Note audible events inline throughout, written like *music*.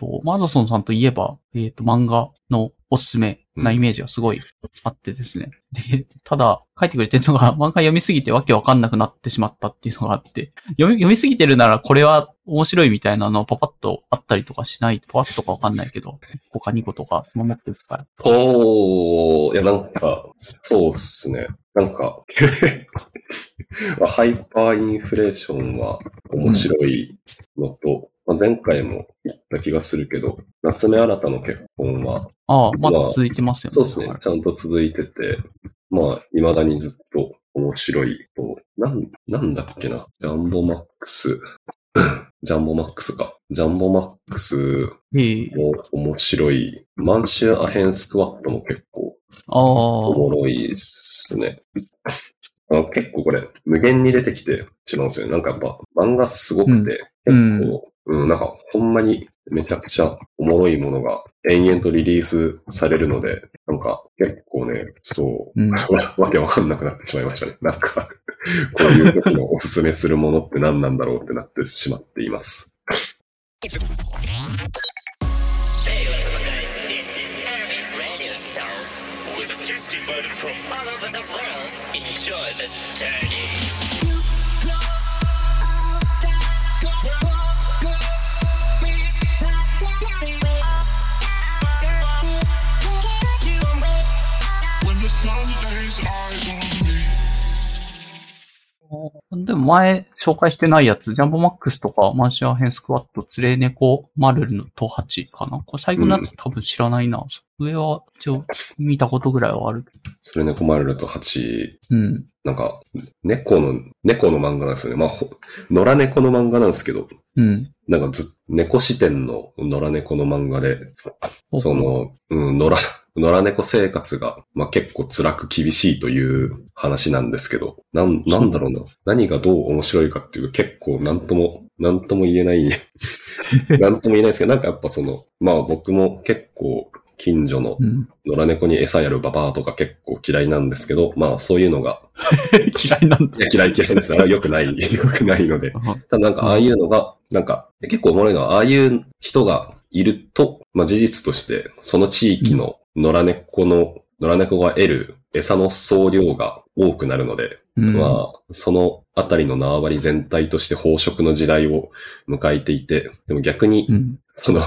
と、マーザソンさんといえば、えっ、と、漫画のおすすめなイメージがすごいあってですね。で、ただ、書いてくれてるのが、*laughs* 漫画読みすぎてわけわかんなくなってしまったっていうのがあって、読み、読みすぎてるならこれは面白いみたいなのパパッとあったりとかしない、パパッとかわかんないけど、1個か2個とか、守ってるから。おー、いや、なんか、そうっすね。なんか、*laughs* まあハイパーインフレーションは面白いのと、まあ、前回も言った気がするけど、夏目新たの結婚は、ああ、まだ続いてますよね。そうですね、ちゃんと続いてて、まあ、未だにずっと面白いと、なん、なんだっけな、ジャンボマックス、*clears throat* ジャンボマックスか。ジャンボマックスええも面白い。マンシュアヘンスクワットも結構ああ、おもろいっすね。あ結構これ、無限に出てきて違うんですよね。なんかやっぱ漫画すごくて、うん結構、うん、なんかほんまにめちゃくちゃおもろいものが延々とリリースされるので、なんか結構ね、そう、うん。わ *laughs* わけわかんなくなってしまいましたね。なんか、*laughs* こういう時のおすすめするものって何なんだろうってなってしまっています。From all over the world. Enjoy the journey. でも前紹介してないやつ、ジャンボマックスとか、マンシュアヘンスクワット、ツレネコマルルのトハチかな？これ最後のやつ多分知らないな。上は一応見たことぐらいはある。それね、困ると8、うん。なんか、猫の、猫の漫画なんですよね。まあ、ほ野良猫の漫画なんですけど、うん。なんかず、猫視点の野良猫の漫画で、その、うん、野良、野良猫生活が、まあ、結構辛く厳しいという話なんですけど、なん、なんだろうな。何がどう面白いかっていうと結構なんとも、なんとも言えない、*laughs* なんとも言えないですけど、なんかやっぱその、まあ僕も結構近所のうん。野良猫に餌やるババアとか結構嫌いなんですけど、まあそういうのが、*laughs* 嫌いなんだ。いや嫌い嫌いです。あれは良くない、*laughs* 良くないので。ただなんかああいうのが、なんか結構おもろいのは、ああいう人がいると、まあ事実として、その地域の野良猫の、野良猫が得る餌の総量が多くなるので、うん。まあ、そのあたりの縄張り全体として飽食の時代を迎えていて、でも逆にう、ん。その、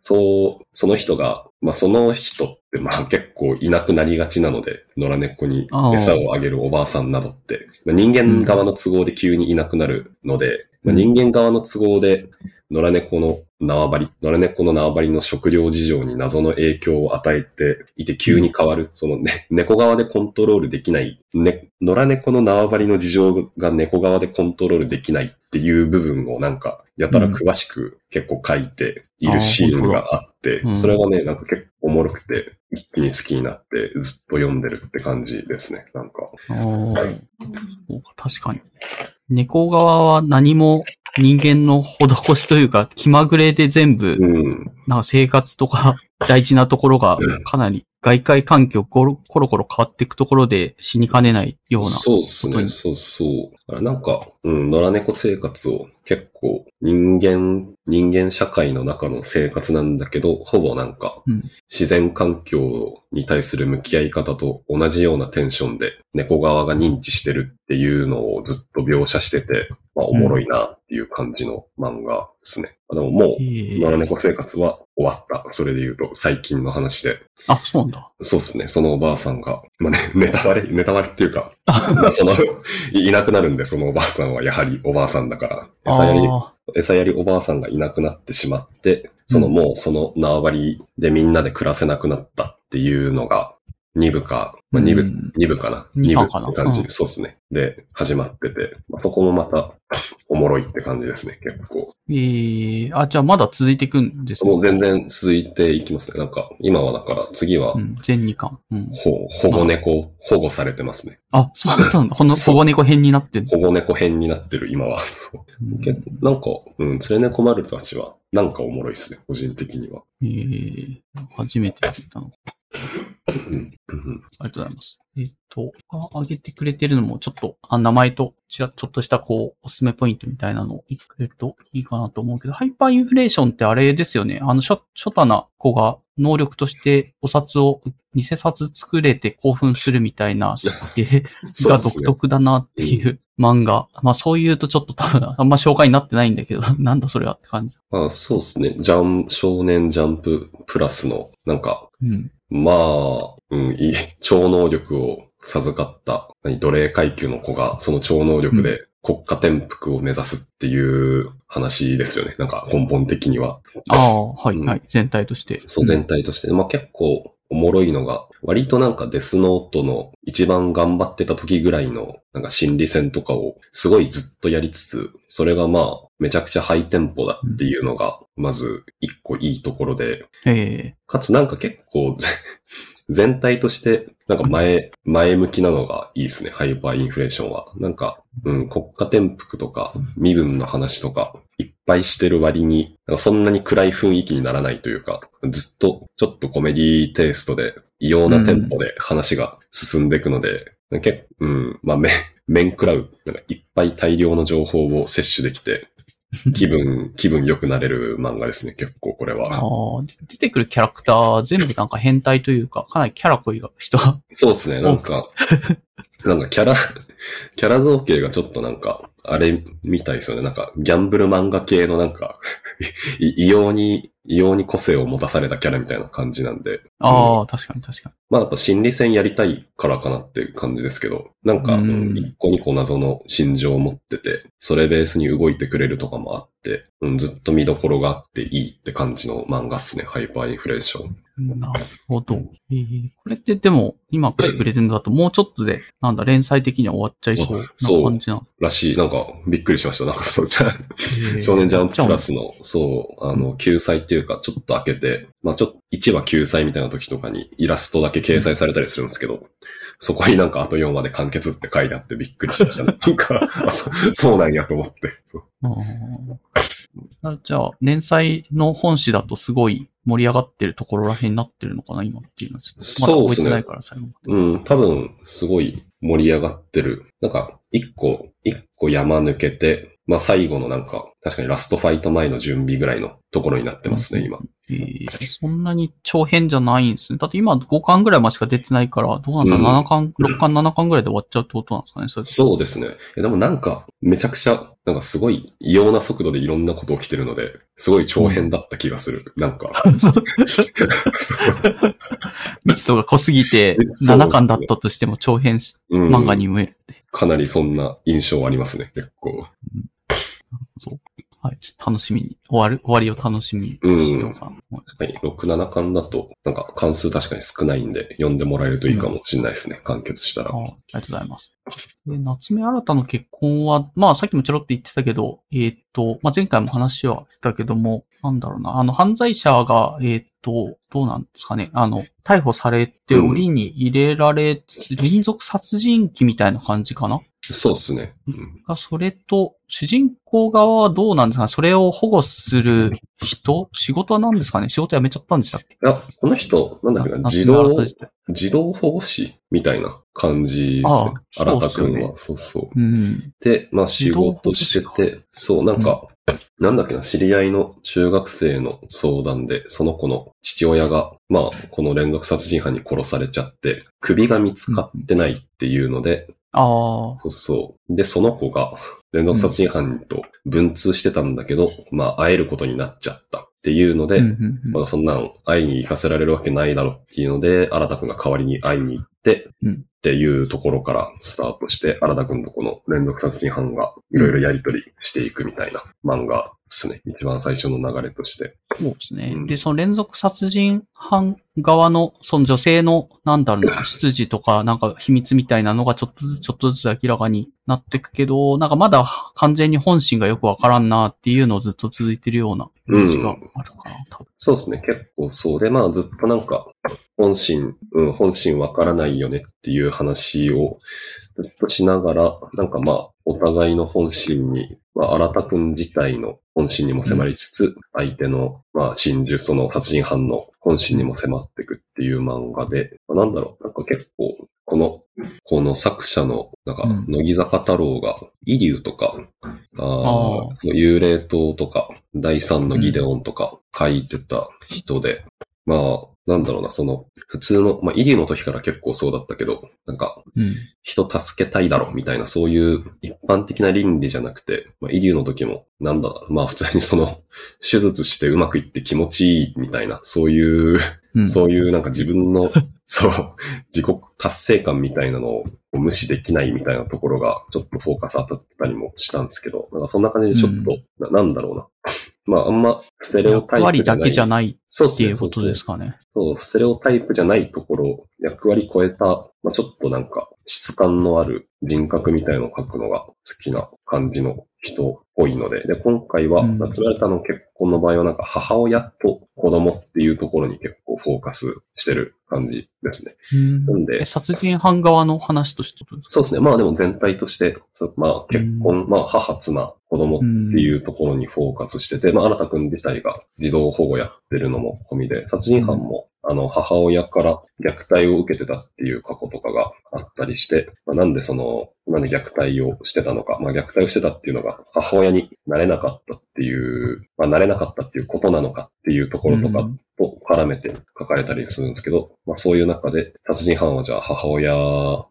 そう、その人が、まあその人ってまあ *laughs* 結構いなくなりがちなので、野良猫に餌をあげるおばあさんなどって、まあ人間側の都合で急にいなくなるので、まあ人間側の都合で野良猫の縄張り、野良猫の縄張りの食料事情に謎の影響を与えていて急に変わる。そのね、猫側でコントロールできない、ね、野良猫の縄張りの事情が猫側でコントロールできないっていう部分をなんか、やたら詳しく結構書いているシーンがあって、うんそれがね、なんか結構おもろくて、一気に好きになってずっと読んでるって感じですね、なんか。おーそうか確かに。猫側は何も人間の施しというか、気まぐれで全部、うん。なんか生活とか大事なところがかなり外界環境コロコロ変わっていくところで死にかねないような。そうですね、そうそう。だからなんか、うん、野良猫生活を結構人間、人間社会の中の生活なんだけど、ほぼなんかうん、自然環境に対する向き合い方と同じようなテンションで猫側が認知してるっていうのをずっと描写してて、まあおもろいなっていう感じの漫画ですね。でももう、えー野良猫生活は終わった。それで言うと最近の話で。あ、そうなんだ。そうですね。そのおばあさんが、まあね、*laughs* ネタバレ、ネタバレっていうか、まあその、いいなくなるんで、そのおばあさんはやはりおばあさんだから、餌やり、あ餌やりおばあさんがいなくなってしまって、そのもうその縄張りでみんなで暮らせなくなったっていうのが、二部か、まあ、二部、うん二部かな二部って感じ、うんそうですね。で、始まってて、まあ、そこもまた、*laughs* おもろいって感じですね、結構。ーえー、あ、じゃあまだ続いていくんですね。もう全然続いていきますね。なんか、今はだから次はう、ん、全2巻。うん。ほ保護猫、保護されてますね。あ、そうそうなんだ。この保護猫編になってんの保護猫編になってる今は。そうなんか、うん、連れ猫丸たちは、なんかおもろいですね、個人的には。えー、初めて聞いたの。ありがとうございます。えっと、上げてくれてるのも、ちょっと、あ、名前と、ちら、ちょっとした、こう、おすすめポイントみたいなのを言ってくれるといいかなと思うけど、ハイパーインフレーションってあれですよね。あの、初、初太な子が能力としてお札を、偽札作れて興奮するみたいな設計が独特だなっていう漫画。まあそう言うとちょっと多分 *laughs* あんま紹介になってないんだけど、*laughs* なんだそれはって感じ。まあそうですね。ジャン、少年ジャンププラスの、なんか、うん。まあ、うん、いい、超能力を授かった、何奴隷階級の子が、その超能力で国家転覆を目指すっていう話ですよね。なんか根本的には。ああ、はい、うんはい。全体として。そう、全体として。まあ結構おもろいのが、割となんかデスノートの一番頑張ってた時ぐらいの、なんか心理戦とかをすごいずっとやりつつ、それがまあ、めちゃくちゃハイテンポだっていうのが、まず一個いいところで、ええかつなんか結構、*laughs* 全体として、なんか前、前向きなのがいいですね、ハイパーインフレーションは。なんか、うん、国家転覆とか、身分の話とか、いっぱいしてる割に、なんかそんなに暗い雰囲気にならないというか、ずっとちょっとコメディテイストで、異様なテンポで話が進んでいくので、結構、うん、まあ、め、*laughs* 面食らう、なんかいっぱい大量の情報を摂取できて、*laughs* 気分、気分良くなれる漫画ですね、結構これあは。出てくるキャラクター、全部なんか変態というか、かなりキャラ濃いが人が。そうですね、なんか、なんかキャラ、キャラ造形がちょっとなんか、あれみたいですよね。なんか、ギャンブル漫画系のなんか、*laughs* い異様に、異様に個性を持たされたキャラみたいな感じなんで。ああ、確かに確かまあやっぱ心理戦やりたいからかなっていう感じですけど、なんか、ううんん一個二個謎の心情を持ってて、それベースに動いてくれるとかもあって、うん、ずっと見どころがあっていいって感じの漫画っすね、ハイパーインフレーション。に。なるほど。えーこれってでも、今書いてくれてるんだと、もうちょっとで、なんだ、連載的には終わっちゃいそうそうな感じなの？らしい、なんか、びっくりしました。なんかそう、じゃあえー *laughs* 少年ジャンププラスの、そう、あの、救済っていうか、ちょっと開けて、まあちょっと、1話救済みたいな時とかにイラストだけ掲載されたりするんですけど、そこになんかあと4話で完結って書いてあってびっくりしました、ね。*laughs* なんか、あそそうなんやと思って。そうあーあじゃあ、連載の本誌だとすごい盛り上がってるところらへんになってるのかな、今っていうのはちょっと。まだそうですねないから、最後。うん、多分、すごい盛り上がってる。なんか、一個、一個山抜けて、まあ最後のなんか、確かにラストファイト前の準備ぐらいのところになってますね、今。えーそんなに長編じゃないんですね。だって今5巻ぐらいまでしか出てないから、どうなんだ、うん7巻、6巻、7巻ぐらいで終わっちゃうってことなんですかね、それそうですね。えでもなんか、めちゃくちゃ、なんかすごい異様な速度でいろんなこと起きてるので、すごい長編だった気がする。なんか。*laughs* 密度が濃すぎて、そうですね7巻だったとしても長編うん漫画に見えるって。かなりそんな印象ありますね、結構。はい、ちょっと楽しみに、終わる、終わりを楽しみにしようかな。はい。6、7巻だと、なんか関数確かに少ないんで、読んでもらえるといいかもしれないですね、完結したら。あありがとうございます。で、夏目新たの結婚は、まあさっきもちょろっと言ってたけど、えーっと、まあ前回も話はしたけども、なんだろうな、あの犯罪者が、えーっと、どうなんですかね、あの、逮捕されてうん檻に入れられ、連続殺人鬼みたいな感じかなそうですね。うん。が、それと、主人公側はどうなんですか？ねそれを保護する人？仕事は何ですかね？仕事辞めちゃったんでしたっけ？いや、この人、なんだっけな、夏児童児童保護士みたいな感じですね。新田くんは、そうそう。う。ん。で、まあ仕事してて、そう、なんか、なんだっけな、知り合いの中学生の相談で、その子の父親が、まあ、この連続殺人犯に殺されちゃって、首が見つかってないっていうので、ああ、そうそう。で、その子が *laughs* 連続殺人犯と文通してたんだけど、まあ、会えることになっちゃったっていうので、うんうんうん。まあ、そんなん会いに行かせられるわけないだろっていうので、新田くんが代わりに会いに行って、うん。っていうところからスタートして、新田くんとこの連続殺人犯がいろいろやりとりしていくみたいな漫画ですね。一番最初の流れとして。そうですね。うんで、その連続殺人犯側の、その女性の、なんだろうな、出自とか、*laughs* なんか秘密みたいなのがちょっとずつちょっとずつ明らかになってくけど、なんかまだ完全に本心がよくわからんなっていうのをずっと続いてるようなイメージがあるかな、多分。そうですね。結構そうで、まあずっとなんか、本心、うん、本心わからないよねっていう話をずっとしながら、なんかまあ、お互いの本心に、まあ、新田くん自体の本心にも迫りつつ、相手の、まあ、真珠、その殺人犯の本心にも迫っていくっていう漫画で、まあなんだろう、なんか結構、この、この作者の、なんかうん、乃木坂太郎が、イリュウとか、幽霊島とか、第三のギデオンとか書いてた人で、まあ、なんだろうな、その、普通の、まあ、イリュウの時から結構そうだったけど、なんか、うん。人助けたいだろ、みたいな、そういう一般的な倫理じゃなくて、まあ、イリュウの時も、なんだまあ、普通にその、手術してうまくいって気持ちいい、みたいな、そういう、うん。そういうなんか自分の、そう、自己達成感みたいなのを無視できないみたいなところが、ちょっとフォーカス当たったりもしたんですけど、なんかそんな感じでちょっと、ななんだろうな。まあ、あんま、ステレオタ役イプじゃない。割だけじゃないっ。ていうことですかね。そう、ステレオタイプじゃないところ、役割超えた、まあ、ちょっとなんか質感のある人格みたいのを描くのが好きな感じの人っぽいので、で、今回は、うん。夏られたの結婚の場合はなんか母親と子供っていうところに結構フォーカスしてる感じですね。うん。なんで。え殺人犯側の話としてそうですね。まあでも全体として、まあ結婚、まあ母、妻、子供っていうところにフォーカスしてて、まあ新田くん自体が児童保護やってるのも込みで、殺人犯も、あの、母親から虐待を受けてたっていう過去とかがあったりして、まあ、なんでその、なんで虐待をしてたのか、まあ虐待をしてたっていうのが母親になれなかったっていう、まあなれなかったっていうことなのかっていうところとかうん。と絡めて書かれたりするんですけど、まあそういう中で殺人犯はじゃあ母親、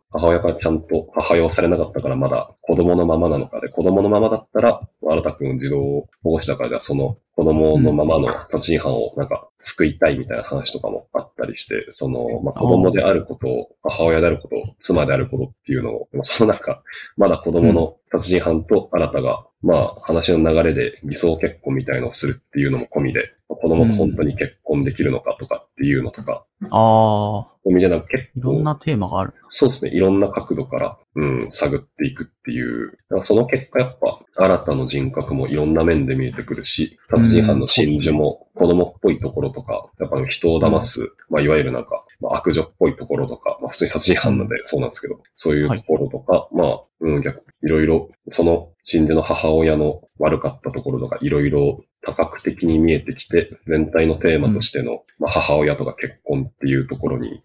母親からちゃんと母親をされなかったからまだ子供のままなのかで、子供のままだったら、新田くん児童保護士だからじゃあその子供のままの殺人犯をなんか救いたいみたいな話とかもあったりして、その、まあ子供であることを、母親であること、妻であることっていうのを、でもそのなんか、まだ子供の殺人犯とあなたが、まあ話の流れで偽装結婚みたいのをするっていうのも込みで、子供と本当に結婚できるのかとかっていうのとか、ああ、込みでなんか結構、いろんなテーマがある。そうですね、いろんな角度から、うん、探っていくっていう。その結果やっぱ、新たの人格もいろんな面で見えてくるし、殺人犯の心情も子供っぽいところとか、やっぱ人を騙す、まあいわゆるなんか、まあ、悪女っぽいところとか、まあ普通に殺人犯なんでそうなんですけど、そういうところとか、まあ、うん、逆、いろいろ、その心情の母親の悪かったところとか、いろいろ多角的に見えてきて、全体のテーマとしての、まあ母親とか結婚っていうところに、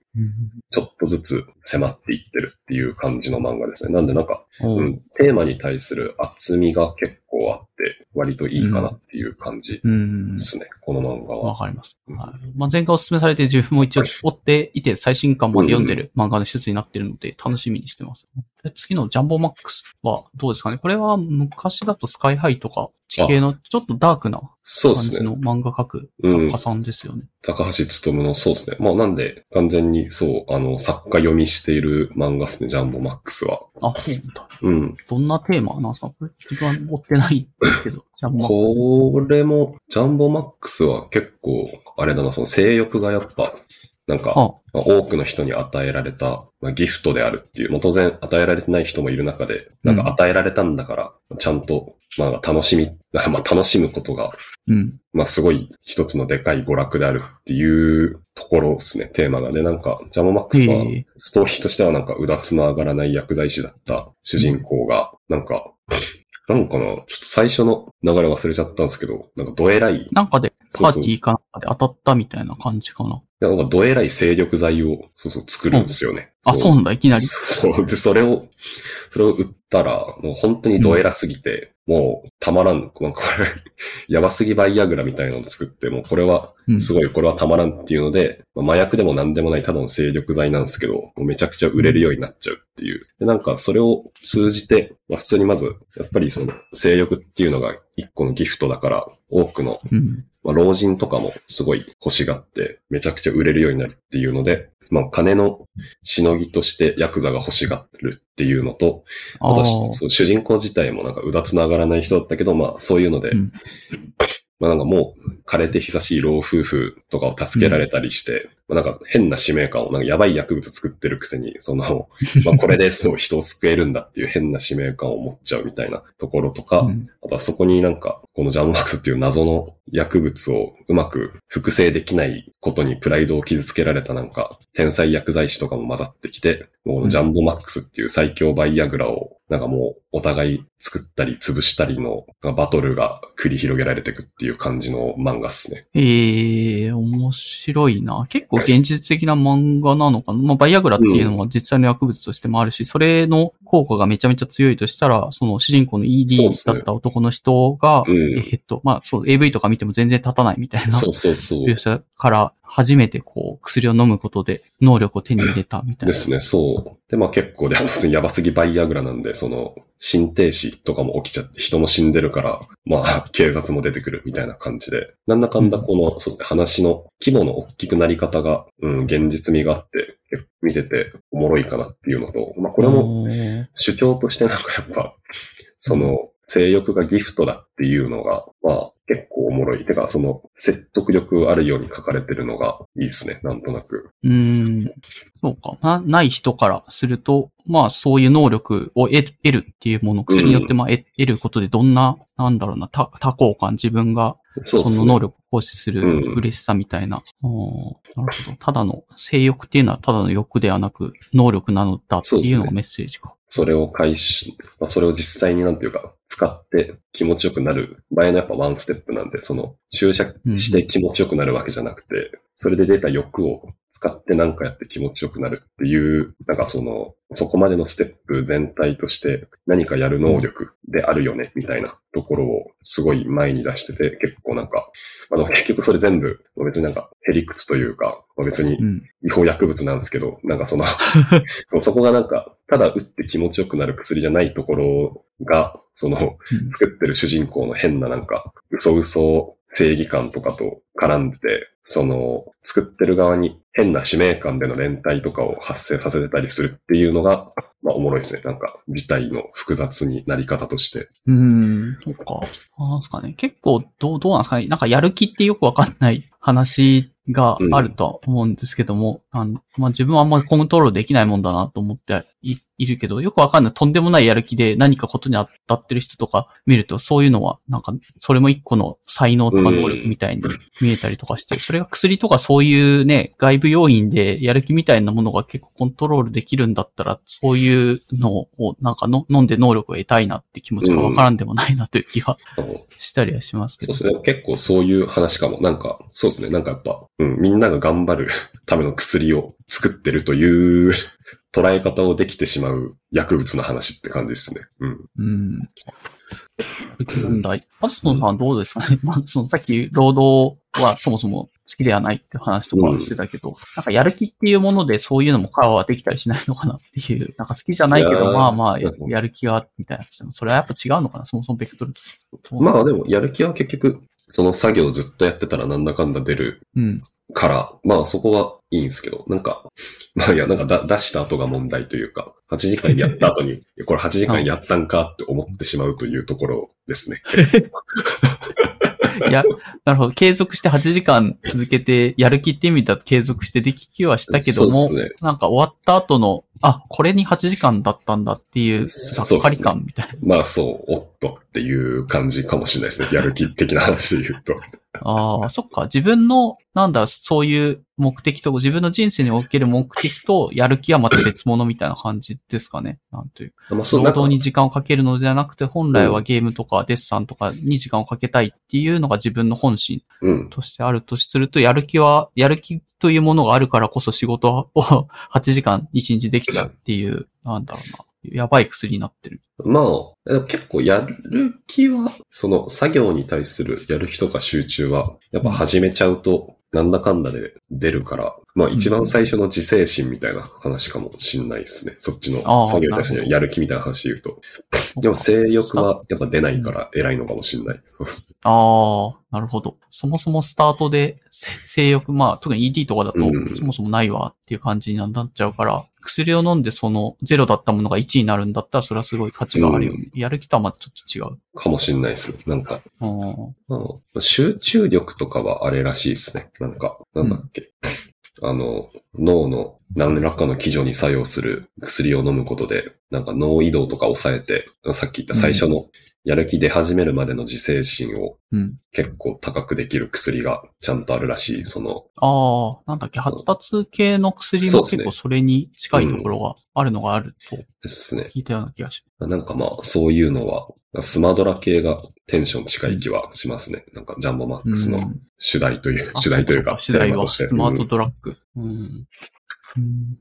ちょっとずつ迫っていってるっていう感じの漫画ですね。なんでなんか、おう。うん、テーマに対する厚みが結構あって、割といいかなっていう感じうんで。すね、この漫画は。わかります。はい。まあ、前回お勧めされて自分も一応追っていて最新刊まで読んでる漫画の一つになってるので楽しみにしてます。で次のジャンボマックスはどうですかねこれは昔だとスカイハイとか地形のちょっとダークなそうですね。感じの漫画描く作家さんですよね。高橋努のそうですね。まあなんで、完全にそう、あの、作家読みしている漫画ですね、ジャンボマックスは。あ、そうなんだ。うん。どんなテーマなんですかこれ自分は追ってないんですけど。ジャンボマックス。これも、ジャンボマックスは結構、あれだな、その性欲がやっぱ、なんか、あ、まあ多くの人に与えられた、まあ、ギフトであるっていう、まあ、当然与えられてない人もいる中で、なんか与えられたんだから、ちゃんと、まあ楽しみ、*laughs* まあ楽しむことが、うん。まあすごい一つのでかい娯楽であるっていうところですね、テーマが。で、なんか、ジャンボマックスはストーリーとしてはなんか、うだつの上がらない薬剤師だった主人公が、なんか、なんかな、ちょっと最初の流れ忘れちゃったんですけど、なんかどえらい、なんかで、パーティーかなんかで当たったみたいな感じかな。いやなんかどえらい精力剤を、そうそう、作るんですよね。あ、そうなんだ、いきなり。そう。で、それを、それを売ったら、もう本当にドエラすぎて、もうたまらん。これ、やばすぎバイアグラみたいなのを作って、もうこれは、うん。すごい、これはたまらんっていうので、まあ麻薬でも何でもないただの精力剤なんですけど、もうめちゃくちゃ売れるようになっちゃうっていう。で、なんかそれを通じて、まあ普通にまず、やっぱりその、性欲っていうのが一個のギフトだから、多くのうん。まあ、老人とかもすごい欲しがって、めちゃくちゃ売れるようになるっていうので、まあ、金のしのぎとしてヤクザが欲しがるっていうのと、あとああ。そう主人公自体もなんかうだつながらない人だったけど、まあ、そういうので、うんまあなんかもう枯れて久しい老夫婦とかを助けられたりして、まあなんか変な使命感を、なんかやばい薬物作ってるくせに、その、*laughs* まあこれでそう人を救えるんだっていう変な使命感を持っちゃうみたいなところとか、うんあとはそこになんか、このジャンボマックスっていう謎の薬物をうまく複製できないことにプライドを傷つけられたなんか、天才薬剤師とかも混ざってきて、もうこのジャンボマックスっていう最強バイアグラを、なんかもうお互い作ったり潰したりのバトルが繰り広げられていくっていう感じの漫画っすね。ええ面白いな。結構現実的な漫画なのかな？まあ、バイアグラっていうのは実際の薬物としてもあるし、それの効果がめちゃめちゃ強いとしたら、その主人公の ED だった男の人が、うんえっと、まあ、そう、AV とか見ても全然立たないみたいなそうそうそう。描写から初めてこう、薬を飲むことで能力を手に入れたみたいな。ですね、そう。で、まあ結構で、普通にやばすぎバイアグラなんで、その、心停止とかも起きちゃって、人も死んでるから、まあ、*laughs* 警察も出てくるみたいな感じで、なんだかんだこの、そうですね、話の規模の大きくなり方が、うん、現実味があって、見てておもろいかなっていうのと、まあこれも主張としてなんかやっぱ、その、性欲がギフトだっていうのが、まあ結構おもろい。てか、その、説得力あるように書かれてるのがいいですね、なんとなく。うーん。そうか。な、ない人からすると、まあそういう能力を得得るっていうもの、薬によってまあ得得ることでどんな、なんだろうな、多多幸感、自分がその能力を行使するうん嬉しさみたいな。なるほど。ただの、性欲っていうのはただの欲ではなく、能力なのだっていうのがメッセージか。それを回収、まあ、それを実際になんていうか、使って気持ちよくなる。場合のやっぱワンステップなんで、その注射して気持ちよくなるわけじゃなくて、それで出た欲を使って何かやって気持ちよくなるっていう、なんかその、そこまでのステップ全体として何かやる能力であるよね、みたいなところをすごい前に出してて、結構なんか、あの、結局それ全部別になんかヘリクツというか、まあ別にうん。違法薬物なんですけど、なんかその、そそこがなんか、ただ打って気持ちよくなる薬じゃないところが、その、うん作ってる主人公の変ななんか、嘘嘘正義感とかと絡んでて、その、作ってる側に変な使命感での連帯とかを発生させてたりするっていうのが、まあおもろいですね。なんか、事態の複雑になり方として。うん、そっか。なんすかね。結構、どう、どうなんですかね。なんかやる気ってよくわかんない話があるとは思うんですけども、あの、まあ、自分はあんまりコントロールできないもんだなと思っていいるけど、よくわかんないとんでもないやる気で何かことに当たってる人とか見ると、そういうのは、なんか、それも一個の才能とか能力みたいに見えたりとかして、それが薬とかそういうね、外部要因でやる気みたいなものが結構コントロールできるんだったら、そういうのをなんかの飲んで能力を得たいなって気持ちがわからんでもないなという気はあのしたりはしますけど。そうですね。結構そういう話かも。なんか、そうですね。なんかやっぱ、うん、みんなが頑張るための薬を作ってるという捉え方をできてしまう薬物の話って感じですね。うん。うん。問題。パソコンさんはどうですかね？*laughs* まあ、そのさっき労働はそもそも好きではないって話とかはしてたけど、なんかやる気っていうものでそういうのもカバーはできたりしないのかなっていう、*laughs* なんか好きじゃないけど、まあまあやうんやる気は、みたいな。それはやっぱ違うのかな？そもそもベクトルとして。まあでも、やる気は結局、その作業をずっとやってたらなんだかんだ出るうん。から、まあそこはいいんですけど、なんか、まあいや、なんかだ出した後が問題というか、8時間やった後に、*laughs* これ8時間やったんかって思ってしまうというところですね。*laughs* いや、なるほど。継続して8時間続けて、やる気って意味だと継続してでききはしたけども、そうですね。なんか終わった後の、あ、これに8時間だったんだっていう、がっかり感みたいな。まあそう、おっとっていう感じかもしれないですね。やる気的な話で言うと。ああ、そっか。自分の、なんだ、そういう目的と、自分の人生における目的と、やる気はまた別物みたいな感じですかね。なんという。まあそう労働に時間をかけるのではなくて、本来はゲームとかデッサンとかに時間をかけたいっていうのが自分の本心うん。としてあるとすると、やる気は、やる気というものがあるからこそ仕事を8時間1日できっていう、なんだろうな。やばい薬になってる。まあ、結構やる気は、その作業に対するやる気とか集中は、やっぱ始めちゃうと、なんだかんだで出るから、まあ一番最初の自制心みたいな話かもしんないですね。そっちの作業に対してのやる気みたいな話で言うと。でも性欲はやっぱ出ないから偉いのかもしんない。そうっす。ああ、なるほど。そもそもスタートでせ性欲、まあ特に ED とかだとうんそもそもないわっていう感じになっちゃうから、薬を飲んでそのゼロだったものが1になるんだったらそれはすごい価値があるよね。やる気とはまたちょっと違う。かもしんないです。なんか、集中力とかはあれらしいですね。なんか、なんだっけ。あの、脳の何らかの基準に作用する薬を飲むことで、なんか脳移動とか抑えて、さっき言った最初のやる気出始めるまでの自制心をうん。結構高くできる薬がちゃんとあるらしい。その、ああ、なんだっけ、発達系の薬も結構それに近いところがあるのがあるとですね。聞いたような気がしなんかまあ、そういうのはスマドラ系がテンション近い気はしますね。なんかジャンボマックスのうん主題という、あ主題というか、主題はスマートうんドラッグ。うん。うん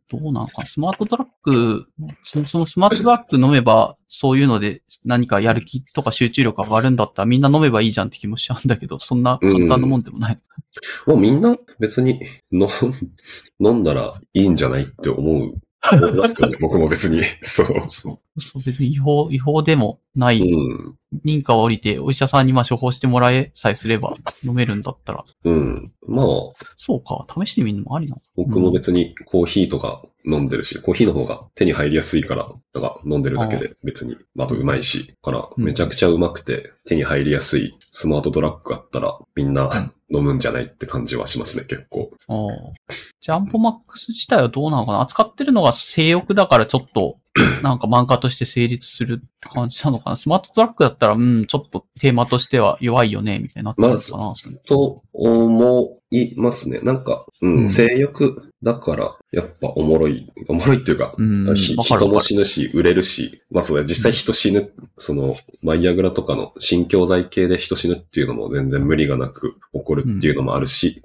どうなのかなスマートドラッグ、そそのスマートドラッグ飲めば、そういうので何かやる気とか集中力が上がるんだったらみんな飲めばいいじゃんって気もしちゃうんだけど、そんな簡単なもんでもない。もうみんな別に飲んだらいいんじゃないって思う。思いますけどね、*laughs* 僕も別に。そう。そう。そう、別に違法、違法でもない、うん。認可を降りてお医者さんにまあ処方してもらえさえすれば飲めるんだったら、うん。まあ、そうか、試してみるのもありなの？僕も別にコーヒーとか飲んでるし、コーヒーの方が手に入りやすいから、なんか飲んでるだけで別に、まああとうまいし、からうん。めちゃくちゃうまくて手に入りやすいスマートドラッグあったらみんな飲むんじゃないって感じはしますね、結構。ああ。ジャンボマックス自体はどうなのかな？扱ってるのが性欲だからちょっと、*clears throat* なんか漫画として成立する感じなのかな？スマートトラックだったら、うん、ちょっとテーマとしては弱いよね、みたいになってるのかな、それと思いますね。なんか、うん、うん性欲だから、やっぱおもろい、おもろいっていうか、うん。人も死ぬし、売れるし、まあそうだ、実際人死ぬ、その、マイアグラとかの新教材系で人死ぬっていうのも全然無理がなく起こるっていうのもあるし、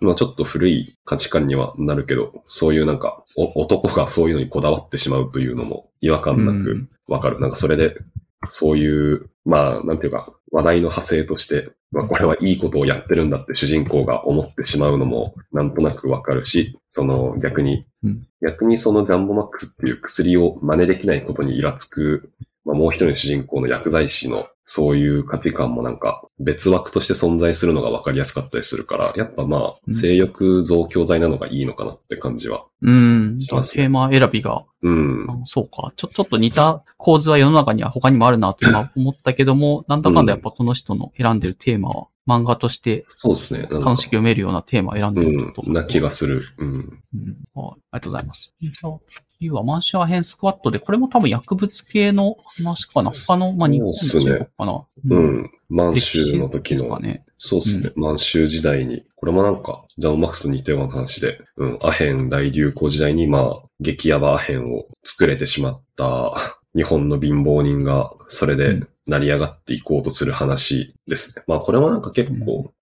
まあちょっと古い価値観にはなるけど、そういうなんか、お男がそういうのにこだわってしまうというのも違和感なくうんわかる。なんかそれで、そういう、まあなんていうか、話題の派生として、まあこれはいいことをやってるんだって主人公が思ってしまうのもなんとなくわかるし、その逆にうん。逆にそのジャンボマックスっていう薬を真似できないことにイラつく、まあ、もう一人の主人公の薬剤師のそういう価値観もなんか別枠として存在するのが分かりやすかったりするから、やっぱまあうん性欲増強剤なのがいいのかなって感じは。うん。しますねテーマ選びが、うん。あそうか。ちょ、ちょっと似た構図は世の中には他にもあるなって今思ったけども、なんだかんだやっぱこの人の選んでるテーマは、漫画としてそうですね。楽しく読めるようなテーマを選んでるうんと。。な気がする。うん。うん。はいありがとうございます。次はマンシャー編スクワットで、これも多分薬物系の話かな他の、まあ、日本の中国かな。ううん。ん。満州の時のね。そうですね。満州時代に、これもなんか、ジャンボマックスと似たような話で、うん、アヘン大流行時代に、まあ、激ヤバアヘンを作れてしまった日本の貧乏人が、それでうん成り上がっていこうとする話ですね。まあ、これもなんか結構、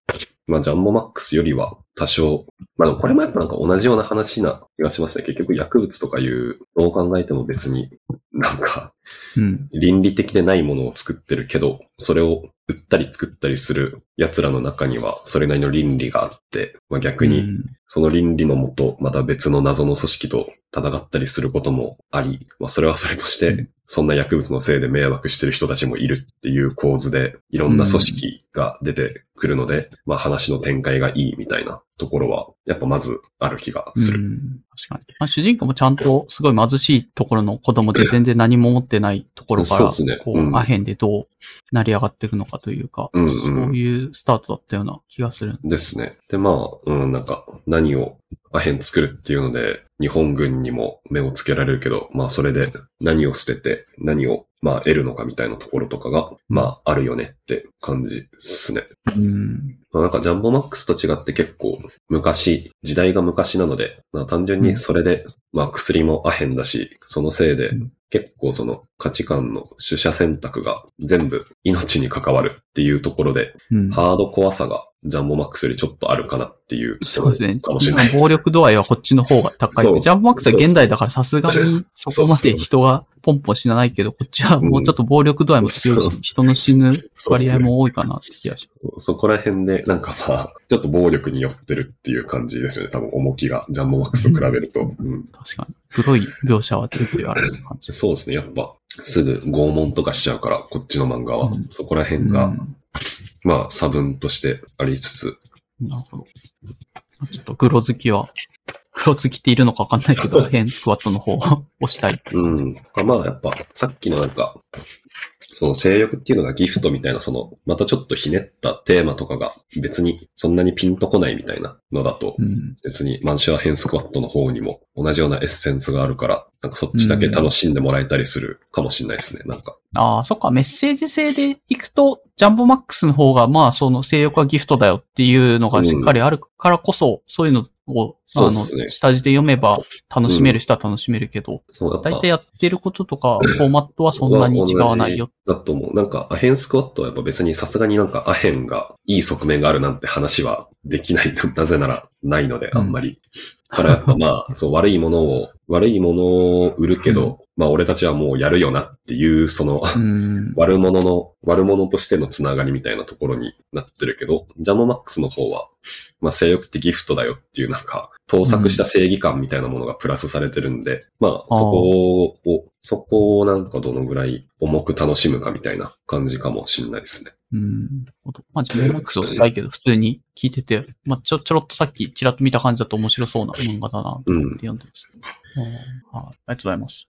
まあ、ジャンボマックスよりは多少、まあ、これもやっぱなんか同じような話な気がしますね。結局薬物とかいう、どう考えても別になんか、うん。倫理的でないものを作ってるけど、それを売ったり作ったりする奴らの中には、それなりの倫理があって、まあ、逆に、うんその倫理のもと、また別の謎の組織と戦ったりすることもあり、まあ、それはそれとして、うんそんな薬物のせいで迷惑してる人たちもいるっていう構図で、いろんな組織が出てくるので、まあ話の展開がいいみたいなところは、やっぱまずある気がする。うん確かに。まあ、主人公もちゃんとすごい貧しいところの子供で全然何も持ってないところから、そうっすねこう、うんアヘンでどう成り上がっていくのかというか、うんうんそういうスタートだったような気がする。ですね。で、まあ、うん、なんか、何をアヘン作るっていうので、日本軍にも目をつけられるけど、まあ、それで何を捨てて、何を、まあ、得るのかみたいなところとかが、まあ、あるよねって感じですね。うん。まあ、なんか、ジャンボマックスと違って結構、昔、時代が昔なので、まあ、単純にそれで、まあ、薬もアヘンだし、そのせいでうん、結構その価値観の取捨選択が全部命に関わるっていうところで、うん。ハードコアさがジャンボマックスよりちょっとあるかなっていう。そうですね。かもしれない。暴力度合いはこっちの方が高いジャンプマックスは現代だからさすがにそこまで人がポンポン死なないけど、こっちはもうちょっと暴力度合いも強いしうん、人の死ぬ割合も多いかなって気がしそこら辺で、なんかまあ、ちょっと暴力に寄ってるっていう感じですよね。多分重きが、ジャンボマックスと比べると。うん、ます。確かに。黒い描写は全部ある感じ。そうですね。やっぱ、すぐ拷問とかしちゃうから、こっちの漫画は。うんそこら辺が、うんまあ、差分としてありつつ、なるほど。ちょっと黒好きは、黒好きっているのかわかんないけど、*laughs* 変スクワットの方を *laughs* 押したい。うん。まあ、やっぱ、さっきのなんか、その性欲っていうのがギフトみたいな、その、またちょっとひねったテーマとかが別にそんなにピンとこないみたいなのだと、うん。別にマンシュアヘンスクワットの方にも同じようなエッセンスがあるから、なんかそっちだけ楽しんでもらえたりするかもしれないですね、なんか。ああ、そっか、メッセージ性でいくと、ジャンボマックスの方が、まあ、その性欲はギフトだよっていうのがしっかりあるからこそ、そういうのを、あの、そうっすね下地で読めば楽しめる人は楽しめるけど、そう、やっぱ大体やってることとか、フォーマットはそんなに違わないよ。だと思う。なんか、アヘンスクワットはやっぱ別にさすがになんかアヘンがいい側面があるなんて話はできない。*laughs* なぜならないので、あんまり。だからやっぱまあ、*laughs* そう、悪いものを、悪いものを売るけど、まあ俺たちはもうやるよなっていう、その、うん。*laughs* 悪者の、悪者としてのつながりみたいなところになってるけど、ジャモマックスの方は、まあ性欲ってギフトだよっていうなんか、盗作した正義感みたいなものがプラスされてるんで、まあそこを、そこをなんかどのぐらい重く楽しむかみたいな感じかもしれないですね。うん。まあ、ジャムマックスはないけど、普通に聞いてて、まあ、ちょ、ちょろっとさっき、ちらっと見た感じだと面白そうな漫画だな、ってうん。読んでます、うんはい。ありがとうございます。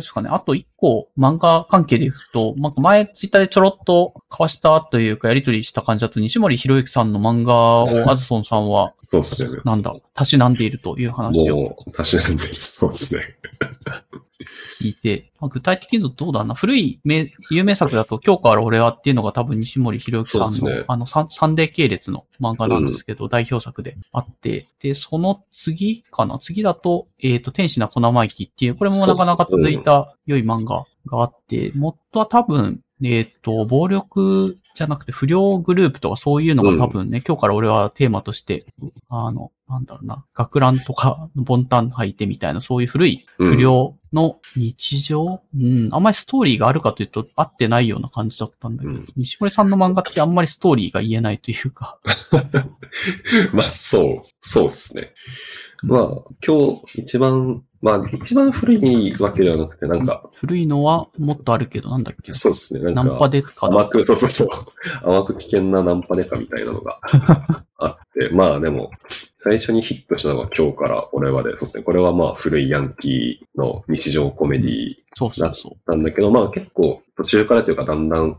ですかね。あと一個、漫画関係でいくと、なんか前ツイッターでちょろっと交わしたというか、やりとりした感じだと、西森博之さんの漫画をアズソンさんは、そうですね。なんだ、たしなんでいるという話をもう、確かに、そうですね。聞いて、まあ、具体的にどうだな。古い名有名作だと、今日から俺はっていうのが多分西森博之さんの、ね。あのサン、サンデー系列の漫画なんですけど、代表作であって、で、その次かな。次だと、えっ、と、天使な小生意気っていう、これもなかなか続いた良い漫画があって、元は多分、えっ、と、暴力じゃなくて不良グループとかそういうのが多分ね、今日から俺はテーマとして、あの、なんだろうな、学ランとか、ボンタン履いてみたいな、そういう古いうん。不良の日常、うん、あんまりストーリーがあるかというと、合ってないような感じだったんだけど、うん。西森さんの漫画ってあんまりストーリーが言えないというか、*laughs* まあ、そう、そうですね。うんまあ、今日一番、まあ、一番古いわけではなくて、なんか、古いのはもっとあるけど、なんだっけ？そうですね。なんか、ナンパデカだ甘く、*laughs* そうそうそう。甘く危険なナンパデカみたいなのが *laughs* あって、まあでも、最初にヒットしたのが今日から俺はで、そうですね。これはまあ古いヤンキーの日常コメディそうそうそう。なんだけど、まあ結構途中からというかだんだん、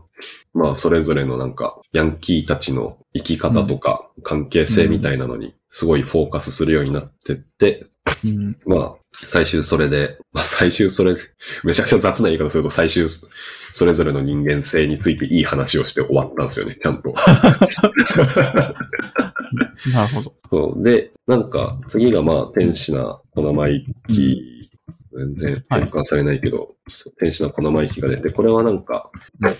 まあそれぞれのなんか、ヤンキーたちの生き方とか関係性みたいなのにすごいフォーカスするようになってって、うん、まあ、最終それで、まあ最終それ、めちゃくちゃ雑な言い方すると最終それぞれの人間性についていい話をして終わったんですよね、ちゃんと。*laughs* なるほど。そう。で、なんか、次がまあ、天使な小生意気、全然はい変換されないけど、そう天使な小生意気が出て、これはなんかうん、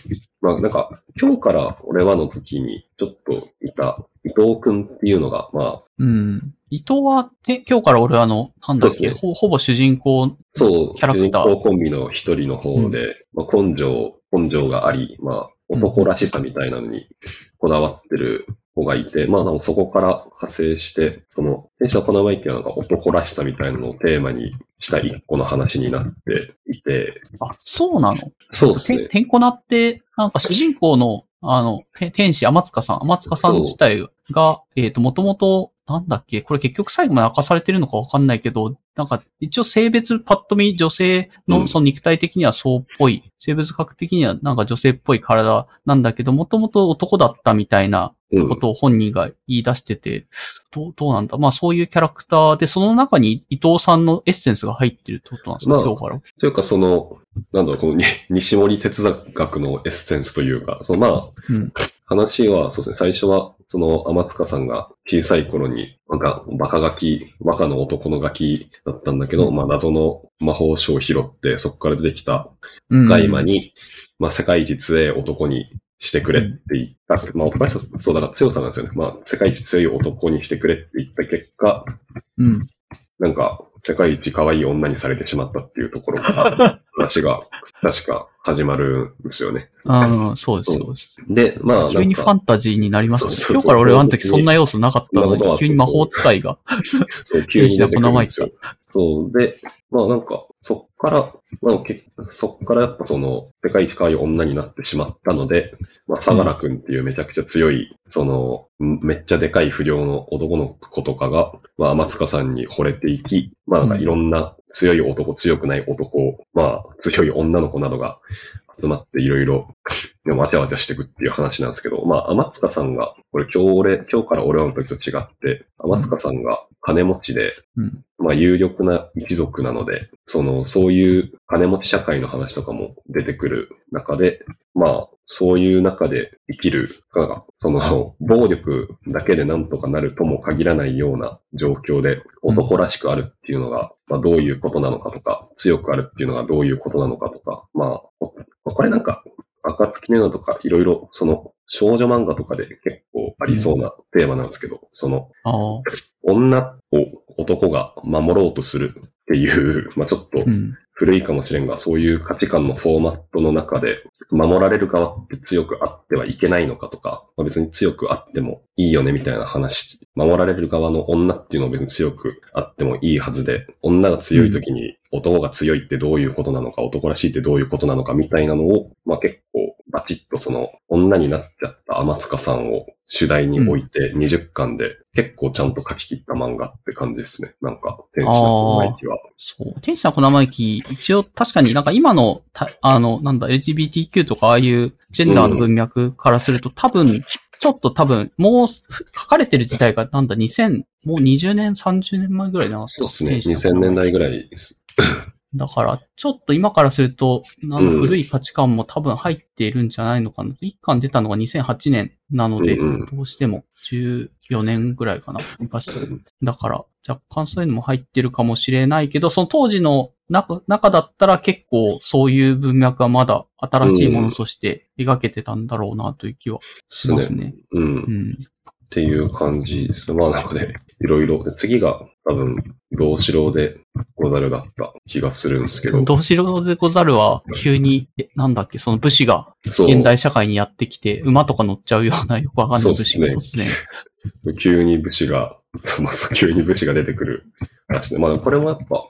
まあなんか、今日から俺はの時にちょっといた伊藤くんっていうのが、まあ、うん。伊藤は、て今日から俺はあの、なんだっけ、ね。ほほぼ主人公、そう、キャラクター。主人公コンビの一人の方で、まあ、根性、根性があり、まあ、男らしさみたいなのにこだわってる子がいて、まあ、なんかそこから派生して、その、天使の小生意気はなんか男らしさみたいなのをテーマにした一個の話になっていて、あ、そうなの？て、そうですね。てんこなって、なんか主人公の、あの、て天使天塚さん、天塚さん自体が、えっ、と、もともと、なんだっけ？これ結局最後まで明かされてるのかわかんないけど、なんか一応性別パッと見女性うん。のその肉体的にはそうっぽい、生物学的にはなんか女性っぽい体なんだけど、もともと男だったみたいなうん。ことを本人が言い出してて、どう、どうなんだ？まあそういうキャラクターで、その中に伊藤さんのエッセンスが入ってるってことなんですか、まあ今日から？というかその、なんだろう、このに *laughs* 西森哲学のエッセンスというか、そのまあ、うん。話は、そうですね、最初は、その、天塚さんが小さい頃に、なんか、バカガキ、バカの男のガキだったんだけど、うんまあ、謎の魔法書を拾って、そこから出てきたうんガイマに、まあ、世界一強い男にしてくれって言った。まあ、男らしさ、そう、だから強さなんですよね。まあ、世界一強い男にしてくれって言った結果、うん。なんか、世界一可愛い女にされてしまったっていうところから、*laughs* 話が、確か始まるんですよね。うん、そうです、そうです。で、まあ、急にファンタジーになりますね。今日から俺はあの時そんな要素なかったのに、急に魔法使いが。そう、急に出てくるんですよ。そう。で、まあなんか、そっから、まあけそっからやっぱその、世界一可愛い女になってしまったので、まあ、相良くんっていうめちゃくちゃ強い、その、んめっちゃでかい不良の男の子とかが、まあ、天塚さんに惚れていき、まあなんかいろんな強い男、強くない男、まあ、強い女の子などが集まっていろいろわちゃわちゃしていくっていう話なんですけど、まあ、天塚さんが、これ今日俺、今日から俺らの時と違って、天塚さんが金持ちで、うん。まあ、有力な一族なので、その、そういう金持ち社会の話とかも出てくる中で、まあ、そういう中で生きる、その、暴力だけでなんとかなるとも限らないような状況で、男らしくあるっていうのが、まあ、どういうことなのかとか、強くあるっていうのがどういうことなのかとか、まあ、ここれなんか、暁のよとか、いろいろ、その、少女漫画とかで結構ありそうなテーマなんですけど、その。女を男が守ろうとするっていう、まあちょっとうん。古いかもしれんが、そういう価値観のフォーマットの中で、守られる側って強くあってはいけないのかとか、まあ、別に強くあってもいいよねみたいな話、守られる側の女っていうのは別に強くあってもいいはずで、女が強い時に男が強いってどういうことなのか、男らしいってどういうことなのかみたいなのを、まあ結構バチッとその女になっちゃった天塚さんを主題に置いて20巻で結構ちゃんと書き切った漫画って感じですね。なんか、天使のマイキは。そう。天使の小生意気、一応確かになんか今のた、あの、なんだ、LGBTQ とかああいうジェンダーの文脈からすると、多分、ちょっと多分、もう書かれてる時代がなんだ、2000、もう20年、30年前ぐらいな。そうですね。天使の小生意気2000年代ぐらいです。だから、ちょっと今からすると、なん古い価値観も多分入っているんじゃないのかな。一巻出たのが2008年なので、うんうんどうしても14年ぐらいかな。昔だから、若干そういうのも入ってるかもしれないけど、その当時の中中だったら結構そういう文脈はまだ新しいものとして描けてたんだろうなという気はしでますすね。うん。っうん。ていう感じです。まあなんかね、いろいろ。で次が多分、同志郎でござるだった気がするんですけど。どうしろでござるは、急に、えなんだっけ、その武士が。現代社会にやってきて、馬とか乗っちゃうようなよくわかんない武士がそうっ突然。*laughs* 急に武士が、まあ、そう急に武士が出てくる話で。まあ、これもやっぱ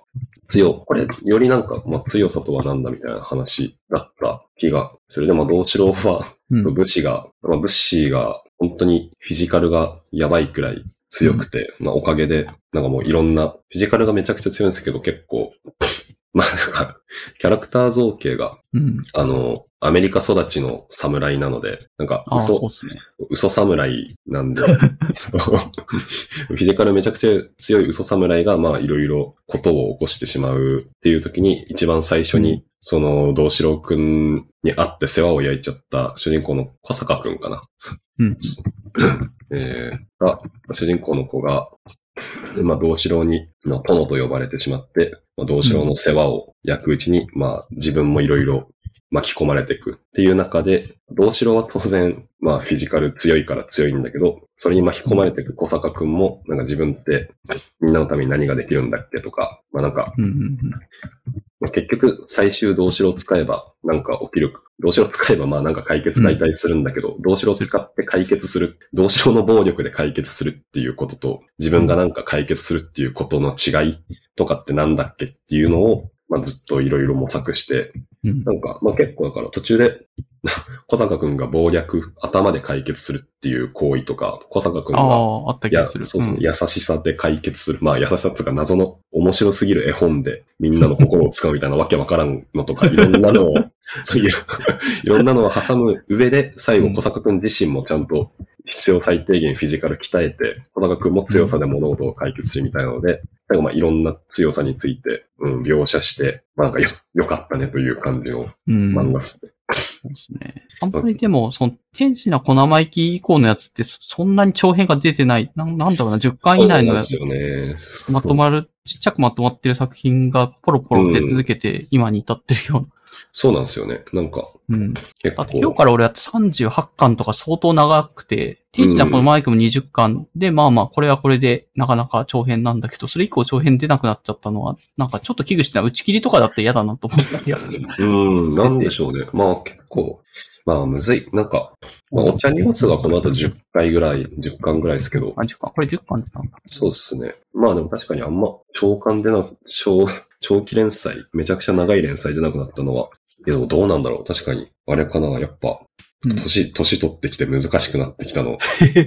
強、これよりなんか、まあ、強さとはなんだみたいな話だった気がする。でも、同志郎は、うん。武士が、まあ、武士が本当にフィジカルがやばいくらい強くて、まあ、おかげで、なんかもういろんな、フィジカルがめちゃくちゃ強いんですけど、結構、*laughs* まあ、なんか、キャラクター造形が、うん。あの、アメリカ育ちの侍なので、なんか、嘘ね。嘘侍なんで、*laughs* そのフィジカルめちゃくちゃ強い嘘侍が、まあいろいろことを起こしてしまうっていう時に、一番最初に、うんその、道志郎くんに会って世話を焼いちゃった主人公の小坂くんかな。うん。*laughs* えー、が、主人公の子が、まあ、道志郎に、まあ、殿と呼ばれてしまって、まあ、道志郎の世話を焼くうちに、まあ、自分もいろいろ巻き込まれていくっていう中で、道志郎は当然、まあ、フィジカル強いから強いんだけど、それに巻き込まれていく小坂くんも、なんか自分って、みんなのために何ができるんだっけとか、まあなんか、うんうんうん。まあ結局、最終動詞を使えば、なんか起きる。動詞を使えば、まあなんか解決大体するんだけど、動詞を使って解決する。動詞の暴力で解決するっていうことと、自分がなんか解決するっていうことの違いとかってなんだっけっていうのを、まあずっといろいろ模索して、うんなんか、まあ結構だから途中で、*laughs* 小坂くんが暴略、頭で解決するっていう行為とか、小坂くんが、ああ、あった気がする。そうですね、ん優しさで解決する。まあ、優しさっていうか謎の面白すぎる絵本でみんなの心を使うみたいなわけわからんのとか、いろんなのを、*laughs* そういう、いろんなのを挟む上で、最後、小坂くん自身もちゃんと必要最低限フィジカル鍛えて、小坂くんも強さで物事を解決するみたいなので、最後、まあ、いろんな強さについて、うん、描写して、まあ、なんかよ、よかったねという感じのうん。漫画ですね。そうですね。あんまりでも、その、天使な小生意気以降のやつって、そそんなに長編が出てない。なんなんだろうな、10巻以内のやつそうですよね。まとまる、ちっちゃくまとまってる作品がポロポロ出続けて、今に至ってるような。そうなんですよね。なんか、うん。結だって今日構、から俺やって38巻とか相当長くて、天使なこのマイクも20巻で、まあまあ、これはこれでなかなか長編なんだけど、それ以降長編出なくなっちゃったのは、なんかちょっと危惧してな、打ち切りとかだって嫌だなと思った。うん、なんでしょうね。まあ結構、まあむずい。なんか、まあ、お茶荷物がこの後10回ぐらい、10巻ぐらいですけど、あ、10巻これ10巻ってなんだ。そうですね。まあでも確かにあんま長巻でなく、長、長期連載、めちゃくちゃ長い連載でなくなったのは、いやどうなんだろう。確かに、あれかな。やっぱ、うん年、年取ってきて難しくなってきたの。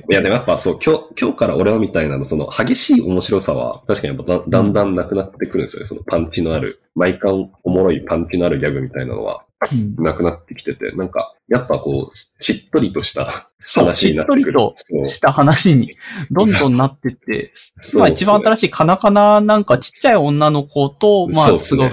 いや、でもやっぱそう、今日、今日から俺はみたいなの、その激しい面白さは、確かにやっぱだだんだんなくなってくるんですよね。そのパンチのある、毎回おもろいパンチのあるギャグみたいなのは、うんなくなってきてて、なんか、やっぱこう、しっとりとしたそう、話しっになってくる。とりとそうした話に、どんどんなってって、そうまあ一番新しいカナカナなんかちっちゃい女の子と、まあすごい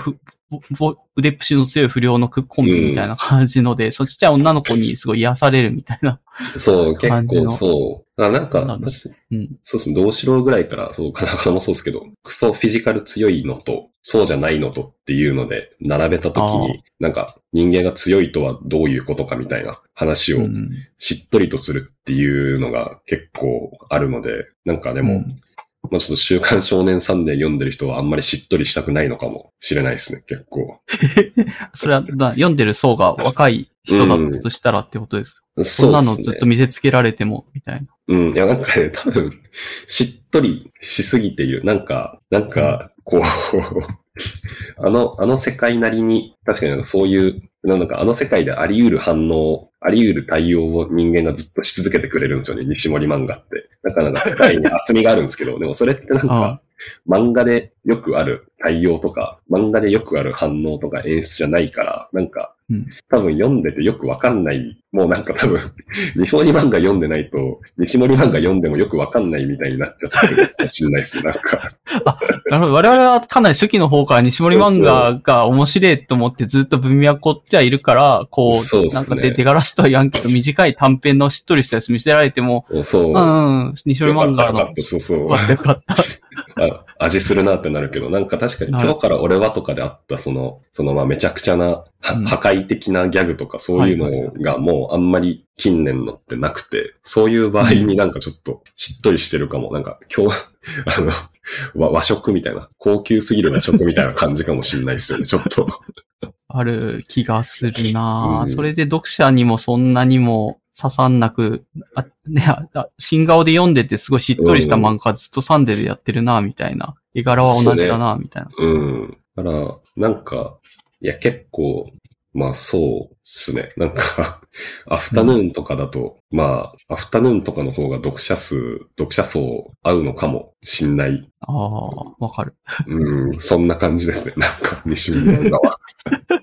腕っぷしの強い不良のコンビみたいな感じので、そのちっちゃい女の子にすごい癒されるみたいな。そう、結 *laughs* 構感じのそう。あなんか、なんうん。そうですね。同志郎ぐらいから、そう、カナカナもそうですけど、クソフィジカル強いのと、そうじゃないのとっていうので、並べたときあに、なんか、人間が強いとはどういうことかみたいな話をうんしっとりとするっていうのが結構あるので、なんかでも、うんまあちょっと週刊少年サンデー読んでる人はあんまりしっとりしたくないのかもしれないですね、結構。*laughs* それはだ読んでる層が若い人だったとしたらってことですか、そんそうですね。なのずっと見せつけられても、みたいな。うん。いや、なんかね、多分、しっとりしすぎている。なんか、なんか、こう、*laughs* あの、あの世界なりに、確かにそういう、なんかあの世界であり得る反応、あり得る対応を人間がずっとし続けてくれるんですよね、西森漫画って。だからなんか世界に厚みがあるんですけど、でもそれってなんあか、漫画でよくある対応とか、漫画でよくある反応とか演出じゃないから、なんかうん、多分読んでてよくわかんない、もうなんか多分、*laughs* 西森漫画読んでないと、西森漫画読んでもよくわかんないみたいになっちゃってるかもしれないですね、*laughs* なんか。なるほど。我々はかなり初期の方から西森漫画が面白いと思ってずっと文脈をってはいるから、こう、そうねなんかで、出がらしとは言わんけど、短い短編のしっとりしたやつ見せられても、そう。うんうん、西森漫画の、*laughs* よかったそうそうよ。かったよかった。あ味するなってなるけど、なんか確かに今日から俺はとかであった、その、そのまあめちゃくちゃな、はうん破壊的なギャグとかそういうはいのがもうあんまり近年のってなくて、そういう場合になんかちょっとしっとりしてるかも。なんか今日、*laughs* あの、和和食みたいな、高級すぎる和食みたいな感じかもしれないですよね、ちょっと。ある気がするな、うんそれで読者にもそんなにも刺さんなく、あ、ね、あ新顔で読んでてすごいしっとりした漫画ずっとサンデーでやってるなみたいな。絵柄は同じだなみたいな。うん。だから、なんか、いや結構、まあそうっすね。なんか、*laughs* アフタヌーンとかだと、まあ、アフタヌーンとかの方が読者数、読者層合うのかもしんない。ああ、わかる。うん、そんな感じですね。なんか、西村漫画は。*laughs*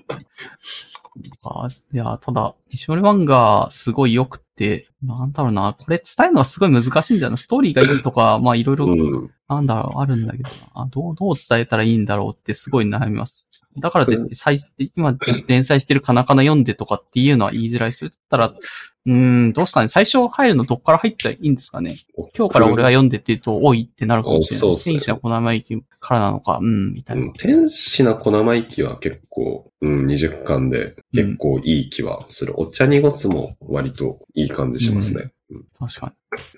あいや、ただ、西森漫画すごい良くて、なんだろうな、これ伝えるのはすごい難しいんだよな。ストーリーがいいとか、まあいろいろ、うん。なんだろう、あるんだけどな。どう、どう伝えたらいいんだろうってすごい悩みます。だからといって、最今連載してるカナカナ読んでとかっていうのは言いづらい。それだったら、うーん、どうすかね。最初入るのどっから入ったらいいんですかね。今日から俺が読んでって言うと、多いってなるかもしれない。そうね戦士の小生意気からなのか、うん、みたいな。うん天使な小生意気は結構、うん、20巻で結構いい気はする。お茶濁すも割といい感じしますね。確か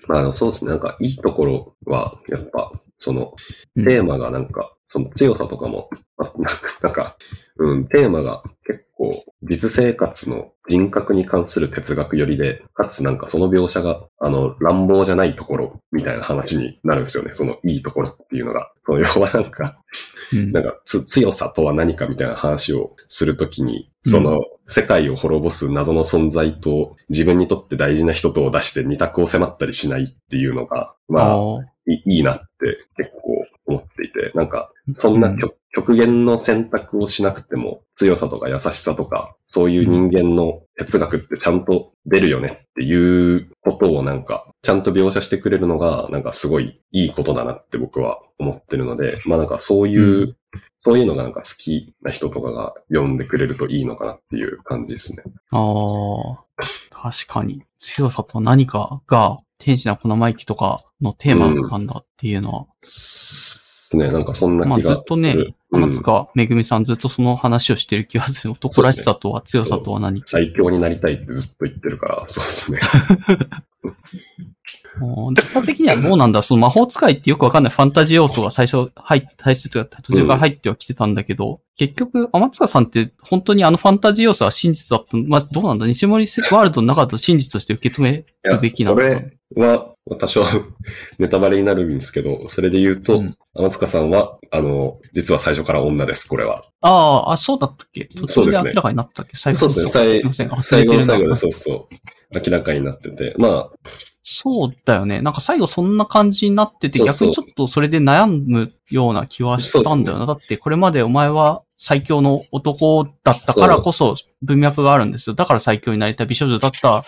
まあ、そうですね。なんか、いいところは、やっぱ、その、に。テーマがなんか、その強さとかも、あなんか、なんかうん、テーマが結構、実生活の人格に関する哲学寄りで、かつなんかその描写が、あの、乱暴じゃないところ、みたいな話になるんですよね。そのいいところっていうのが。その要はなんか、うんなんかつ、強さとは何かみたいな話をするときに、その、世界を滅ぼす謎の存在と、自分にとって大事な人とを出して二択を迫ったりしないっていうのが、まあ、いいなって結構思っていて、なんか、そんな極,、極限の選択をしなくても、強さとか優しさとか、そういう人間の哲学ってちゃんと出るよねっていうことをなんか、ちゃんと描写してくれるのが、なんかすごいいいことだなって僕は思ってるので、まあなんかそういう、うそういうのがなんか好きな人とかが読んでくれるといいのかなっていう感じですね。ああ、確かに。強さとは何かが、天使な小生意気とかのテーマなんだっていうのは、ね、なんかそんな気まあがする。ずっとね、うん天塚めぐみさんずっとその話をしてる気がする。男らしさとは強さとは何か。最強になりたいってずっと言ってるから、そうですね。*laughs* うん。データ的にはどうなんだ？*laughs* その魔法使いってよくわかんない。ファンタジー要素が最初入って、最初途中から入ってはきてたんだけど、結局、天塚さんって本当にあのファンタジー要素は真実だった、まあどうなんだ？西森ワールドの中だと真実として受け止めるべきなのか。これは、多少ネタバレになるんですけど、それで言うと、うん。天塚さんは、あの、実は最初から女です、これは。ああ、あ、そうだったっけ？途そうですね。中で明らかになったっけ？最後そうですね、最すいません。忘最れてるな。後の最後でそうそう。明らかになってて。まあ、そうだよね。なんか最後そんな感じになってて、そうそう逆にちょっとそれで悩むような気はしたんだよな。だってこれまでお前は最強の男だったからこそ文脈があるんですよ。だから最強になりたい美少女だったか。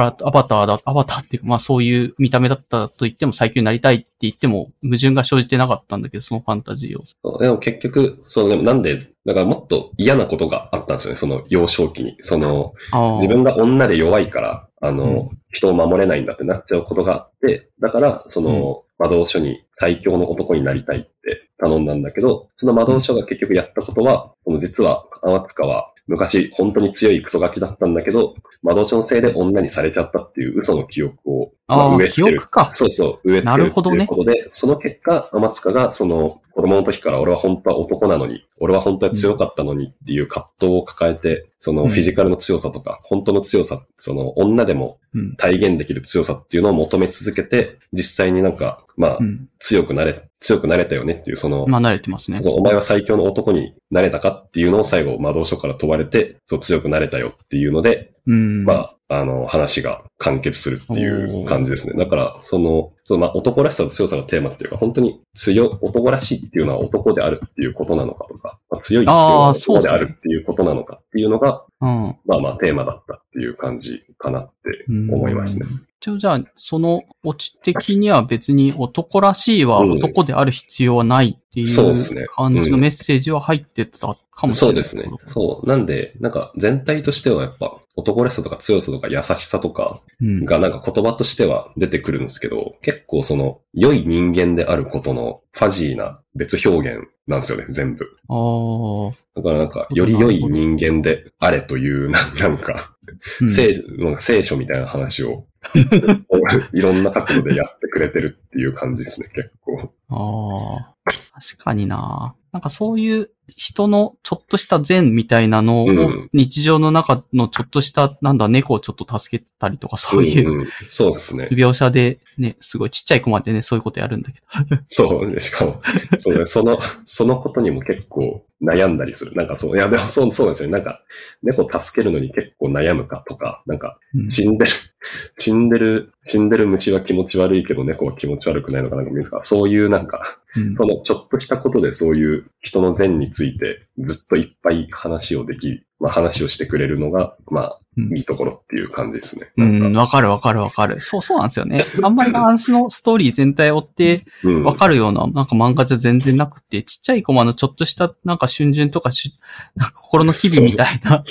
ら、アバターだ、アバターっていうか、まあそういう見た目だったと言っても最強になりたいって言っても矛盾が生じてなかったんだけど、そのファンタジー要素。そうでも結局、その、でもなんで、だからもっと嫌なことがあったんですよね、その幼少期に。その、自分が女で弱いから、あの、うん。人を守れないんだってなっちゃうことがあって、だから、その、魔導書に最強の男になりたいって頼んだんだけど、その魔導書が結局やったことは、その実は、天塚は昔本当に強いクソガキだったんだけど、魔導書のせいで女にされちゃったっていう嘘の記憶を、まあ植え付ける。憶か。そうそう、植え付けるなるほどねっていうことで、その結果、天塚が、その、子供の時から俺は本当は男なのに、俺は本当は強かったのにっていう葛藤を抱えて、そのうんフィジカルの強さとか、本当の強さ、その女でもうん。体現できる強さっていうのを求め続けて、実際になんか、まあう、ん。強くなれ、強くなれたよねっていう、その、まあ慣れてますね。そうお前は最強の男になれたかっていうのを最後、魔導書から問われて、そう強くなれたよっていうので、うん。まあ、あの、話が完結するっていう感じですね。だから、その、そのまあ、男らしさと強さがテーマっていうか、本当に強い、男らしいっていうのは男であるっていうことなのかとか、まあ、強いっていうのはあーそうですね男であるっていうことなのかっていうのが、うん。まあまあ、テーマだったっていう感じかなって思いますね。一応じゃあ、そのオチ的には別に男らしいはうん男である必要はないっていそうですねう感じのメッセージは入ってたかもしれない。そうですね。そう。なんで、なんか全体としてはやっぱ、男らしさとか強さとか優しさとかうん。がなんか言葉としては出てくるんですけど、結構その、良い人間であることのファジーな別表現なんですよね、全部。ああ。だからなんか、より良い人間であれという、ななんか、うん聖なんか聖書みたいな話を、*laughs* いろんな角度でやってくれてるっていう感じですね、結構。ああ。確かにな。なんかそういう人のちょっとした善みたいなのをうん日常の中のちょっとした、なんだ、猫をちょっと助けたりとかそういううんうんそうですね。描写でね、すごいちっちゃい子までね、そういうことやるんだけど。*laughs* そう。でしかも、そうね、その、そのことにも結構悩んだりする。なんかそう、いや、でもそう、そうなんですよね。なんか、猫助けるのに結構悩むかとか、なんか、うん死んでる、*laughs* 死んでる、死んでる虫は気持ち悪いけど猫は気持ち悪くないのかなんか見るか、そういうなんか、うんそのちょっとしたことでそういう人の善についてずっといっぱい話をでき、まあ話をしてくれるのが、まあ、うんいいところっていう感じですね。うん、わかるわかるわかる。そうそうなんですよね。あんまり話のストーリー全体を追ってうんわかるような、なんか漫画じゃ全然なくて、ちっちゃいコマのちょっとした、なんか春巡とかし、なんか心の機微みたいな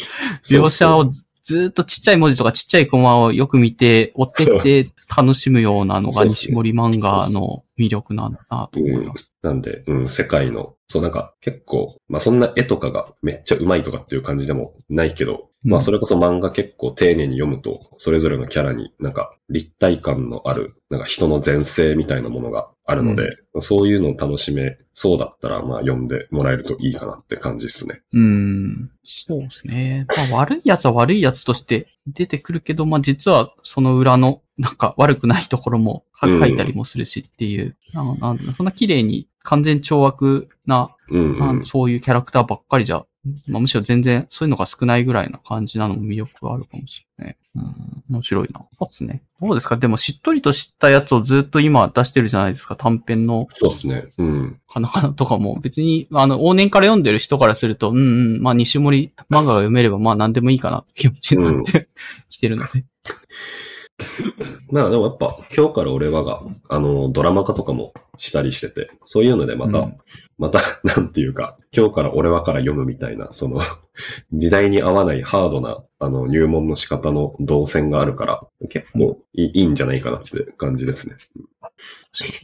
描写をずっとちっちゃい文字とかちっちゃいコマをよく見て、追ってって楽しむようなのが西森漫画の魅力なんだなと思います。なんで、うん、世界の、そうなんか結構、まあそんな絵とかがめっちゃ上手いとかっていう感じでもないけど、うん。まあそれこそ漫画結構丁寧に読むと、それぞれのキャラになんか立体感のある、なんか人の前世みたいなものがあるので、そういうのを楽しめそうだったら、まあ読んでもらえるといいかなって感じですね。うん。そうですね。まあ悪い奴は悪い奴として出てくるけど、まあ実はその裏のなんか悪くないところも書いたりもするしっていう、なんなんそんな綺麗に完全懲悪な、うん、まあうん。そういうキャラクターばっかりじゃ、まあむしろ全然そういうのが少ないぐらいな感じなのも魅力があるかもしれない。うん、面白いな。そうですね。どうですか？でもしっとりとしたやつをずっと今出してるじゃないですか。短編のそうですね。うん。かなかなとかも別に、あの、往年から読んでる人からすると、うんうん、まあ西森漫画が読めればまあ何でもいいかなって気持ちになって、*laughs* きてるので。*laughs* まあでもやっぱ、今日から俺はが、あの、ドラマ化とかもしたりしてて、そういうのでまた、うん。また、*laughs* なんていうか、今日から俺はから読むみたいな、その、*laughs* 時代に合わないハードな、あの、入門の仕方の動線があるから、結構いい,、んじゃないかなって感じですね。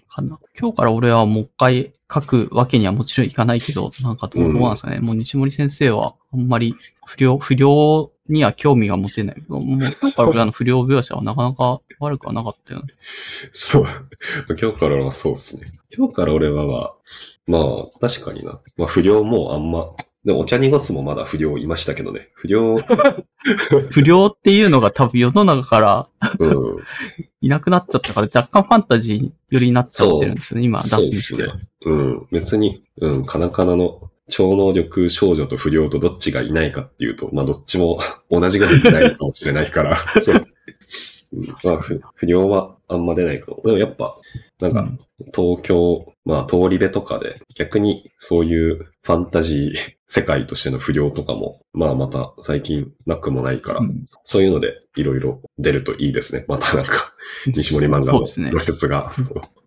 かな。今日から俺はもう一回書くわけにはもちろんいかないけど、なんかどうなんですかね。もう西森先生はあんまり不良、不良には興味が持てない。もう今日から俺らの不良描写はなかなか悪くはなかったよね。そう。今日から俺はそうですね。今日から俺はは、まあ、確かにな。まあ、不良もあんまでもお茶濁すもまだ不良いましたけどね。不良、*laughs* 不良っていうのが多分世の中からうん。いなくなっちゃったから若干ファンタジー寄りになっちゃってるんですよね、今出すそうにしては。ですね。うん。別に、うん、カナカナの超能力少女と不良とどっちがいないかっていうと、まあどっちも *laughs* 同じぐらいいないかもしれないから、そう。うんまあ、不不良はあんま出ないかも。でもやっぱ、なんか、うん東京、まあ通り部とかで逆にそういうファンタジー *laughs* 世界としての不良とかも、まあまた最近なくもないから、うんそういうのでいろいろ出るといいですね。またなんか、*laughs* 西森漫画のそうですね露。出が。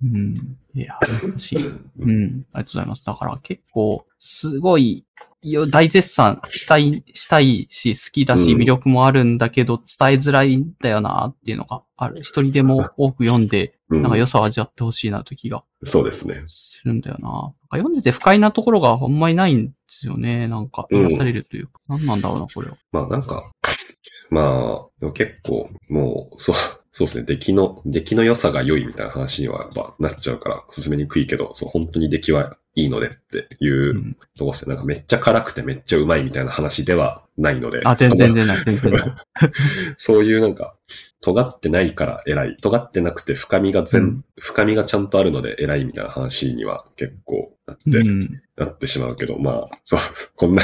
うん。いや、嬉しい。うん。ありがとうございます。だから結構、すごい、大絶賛したい、したいし、好きだし、うん魅力もあるんだけど、伝えづらいんだよなっていうのがある。一人でも多く読んで、うんなんか良さを味わってほしいなと気がそうですね。するんだよな。なんか読んでて不快なところがあんまりないんですよね。なんか、うん癒されるというか。何なんだろうな、これは。まあなんか、まあ、でも結構、もう、そう、*laughs* そうですね。出来の、出来の良さが良いみたいな話にはやっぱなっちゃうから進めにくいけど、そう、本当に出来はいいのでっていううんとこですね。なんかめっちゃ辛くてめっちゃうまいみたいな話ではないので。あ、全然出ない、全然出ない。*laughs* そういうなんか、尖ってないから偉い。尖ってなくて深みが全、うん深みがちゃんとあるので偉いみたいな話には結構なって、うん。なってしまうけど、まあ、そう、こんな、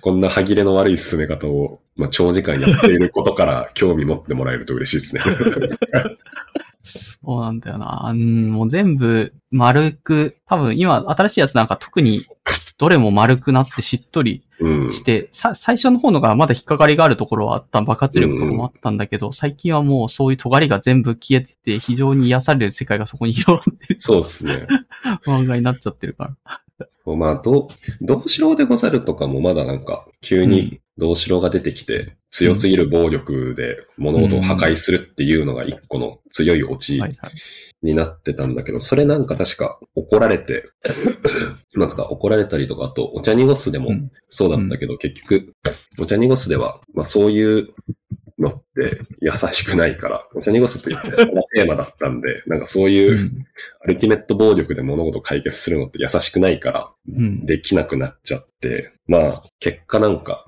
こんな歯切れの悪い進め方を、まあ、長時間やっていることから興味持ってもらえると嬉しいですね。*laughs* そうなんだよな。うん、もう全部丸く、多分今新しいやつなんか特にどれも丸くなってしっとりうん。して、さ、最初の方のがまだ引っかかりがあるところはあった、爆発力とかもあったんだけど、最近はもうそういう尖りが全部消えてて、非常に癒される世界がそこに広がってるそうですね。*laughs* 漫画になっちゃってるから。まあ、どう、どうしろうでござるとかもまだなんか、急にどうしろうが出てきて、強すぎる暴力で物事を破壊するっていうのが一個の強いオチ。になってたんだけど、それなんか確か怒られて、*laughs* なんか怒られたりとか、あと、お茶濁すでもうんそうだったけど、結局、お茶濁すでは、まあそういうのって優しくないから、お茶濁すって言ってそのテーマだったんで、なんかそういううんアルティメット暴力で物事を解決するのって優しくないから、うん。できなくなっちゃって、まあ、結果なんか、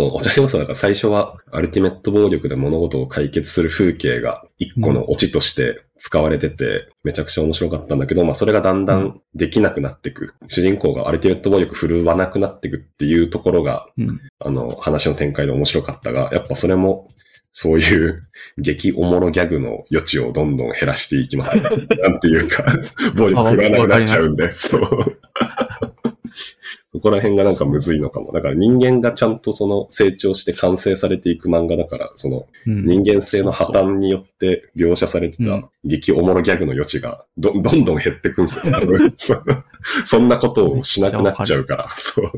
そう、お茶にもそうだから最初はアルティメット暴力で物事を解決する風景が一個のオチとして使われてて、めちゃくちゃ面白かったんだけど、まあそれがだんだんできなくなっていく。主人公がアルティメット暴力振るわなくなっていくっていうところが、うん。あの、話の展開で面白かったが、やっぱそれも、そういう *laughs* 激おもろギャグの余地をどんどん減らしていきます。なんていうか、*laughs* 暴力振らなくなっちゃうんで、そう。そこら辺がなんかむずいのかも。だから人間がちゃんとその成長して完成されていく漫画だから、そのうん人間性の破綻によって描写されてうんた激おもろギャグの余地がどどんどん減ってくんですよ。そ *laughs* うそんなことをしなくなっちゃうから、そう。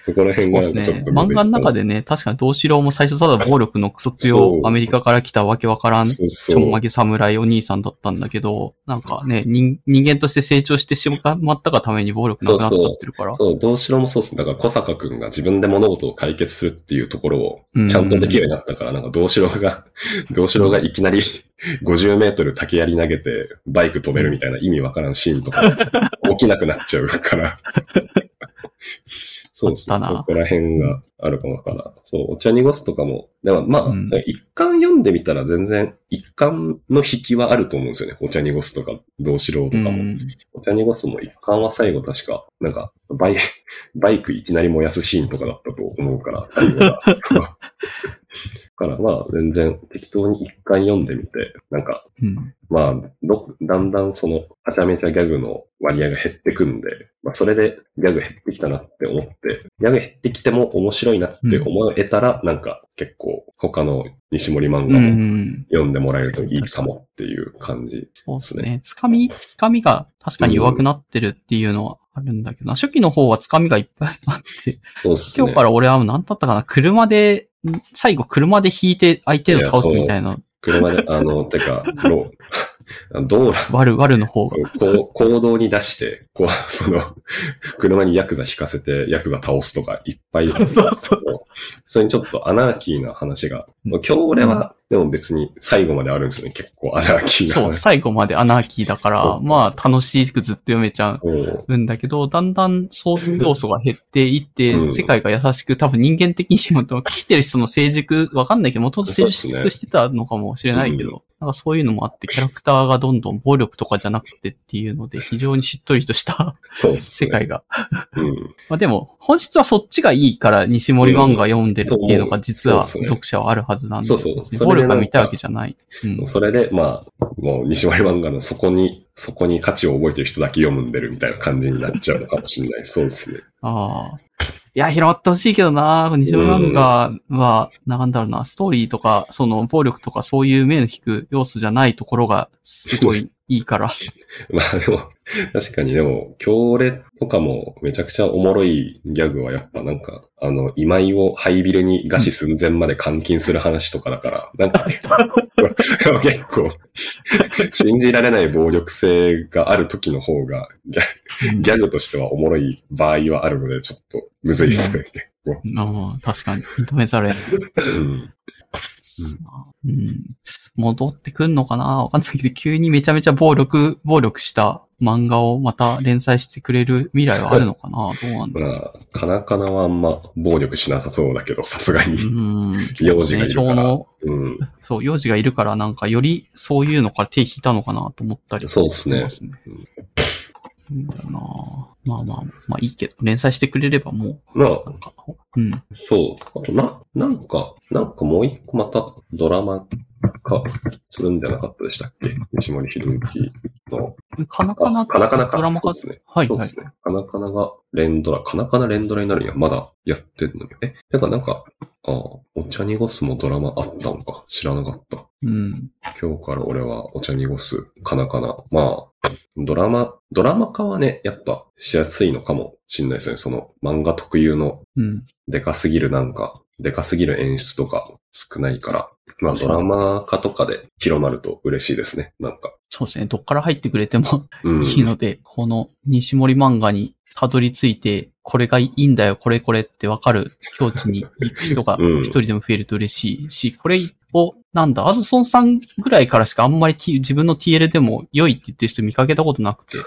そこら辺がちょっと。むずい漫画の中でね、確かに同志郎も最初ただ暴力のクソそ強うアメリカから来たわけわからんそうちそうょんまげ侍お兄さんだったんだけど、なんかね、人人間として成長してしまったがために暴力なくなっちゃってるから。そう、どうしろもそうですね。だから小坂くんが自分で物事を解決するっていうところをうんちゃんとできるようになったから、なんかどうしろが、*laughs* どうしろがいきなり *laughs* 50メートル竹槍投げてバイク止めるみたいな意味わからんシーンとか起きなくなっちゃうから。*laughs* そうですね。そこら辺があるかもだから。そう、お茶濁すとかも。でもまあ、うん一巻読んでみたら全然一巻の引きはあると思うんですよね。お茶濁すとか、どうしろとかも。うんお茶濁すも一巻は最後確か、なんか、バイ、*laughs* バイクいきなり燃やすシーンとかだったと思うから、最後が。*laughs* からまあ、全然適当に一巻読んでみて、なんか、うんまあ、ど、だんだんその、はちゃめちゃギャグの割合が減ってくんで、まあ、それでギャグ減ってきたなって思って、ギャグ減ってきても面白いなって思えたら、なんか、結構、他の西森漫う画もん。読んでもらえるといいかもっていう感じ。そうですね。つかみ、つかみが確かに弱くなってるっていうのはあるんだけどな、初期の方はつかみがいっぱいあって、そうですね。今日から俺は何だったかな、車で、ん最後車で引いて相手を倒すみたいな、車で、あの、てか、ロー、道路、悪、悪の方が。そうこう行動に出して、こう、その、車にヤクザ引かせて、ヤクザ倒すとかいっぱい。そうそうそれにちょっとアナーキーな話が、今日俺はでも別に最後まであるんですよね、結構アナーキーなそう、最後までアナーキーだから、まあ楽しくずっと読めちゃう。んだけど、だんだんそういう要素が減っていって、うん。世界が優しく、多分人間的にも、書いてる人の成熟、わかんないけど、もともと成熟してたのかもしれないけど、なんかそういうのもあって、キャラクターがどんどん暴力とかじゃなくてっていうので、非常にしっとりとしたね。世界が。うん。まあでも、本質はそっちがいいから西森漫画読んでるっていうのが実は読者はあるはずなんで、そうそう。それが見たいわけじゃない。うん。それで、まあ、もう西森漫画のそこに、そこに価値を覚えてる人だけ読むんでるみたいな感じになっちゃうのかもしれない。そうですね。ああ。いや、広まってほしいけどな西村漫画は、なんだろうな、ストーリーとか、その、暴力とかそういう目の引く要素じゃないところが、すごいいいから。*laughs* まあでも、確かにでも、強烈とかもめちゃくちゃおもろいギャグはやっぱなんか、あの、今井をハイビルに餓死寸前まで監禁する話とかだから、なんかね、*laughs* 結構、信じられない暴力性がある時の方がギャ、ギャグとしてはおもろい場合はあるので、ちょっとむずいですね。結構ああ、確かに。認めざるを得ない。うんうん。戻ってくんのかな？わかんないけど、急にめちゃめちゃ暴力、暴力した漫画をまた連載してくれる未来はあるのかな？どうなんだろう。まあ、カナカナはあんま暴力しなさそうだけど、さすがに。うん。幼児がいるからうん。そう、幼児がいるからなんかよりそういうのから手引いたのかなと思ったりそうっすねうんだよなまあまあ、まあいいけど、連載してくれればもまあう、、なんか、うん。そう。あと、な、なんか、なんかもう一個またドラマ化するんじゃなかったでしたっけ？西森博之の。かなかなあ、カナカナか。ドラマ化ですね。はいはいそうですね。カナカナが連ドラ、カナカナ連ドラになるにはまだやってんのよね。てかなんか、あお茶濁すもドラマあったのか。知らなかった。うん。今日から俺はお茶濁す、カナカナ。まあ、ドラマ、ドラマ化はね、やっぱしやすいのかもしんないですね。その漫画特有のうん。でかすぎるなんか、でかすぎる演出とか少ないから、まあドラマ化とかで広まると嬉しいですね。なんか。そうですね。どっから入ってくれてもうん。いいので、この西森漫画にたどり着いて、これがいいんだよ、これこれってわかる境地に行く人がうん一人でも増えると嬉しいし、これを、なんだ、アズソンさんぐらいからしかあんまり自分の TL でも良いって言ってる人見かけたことなくて、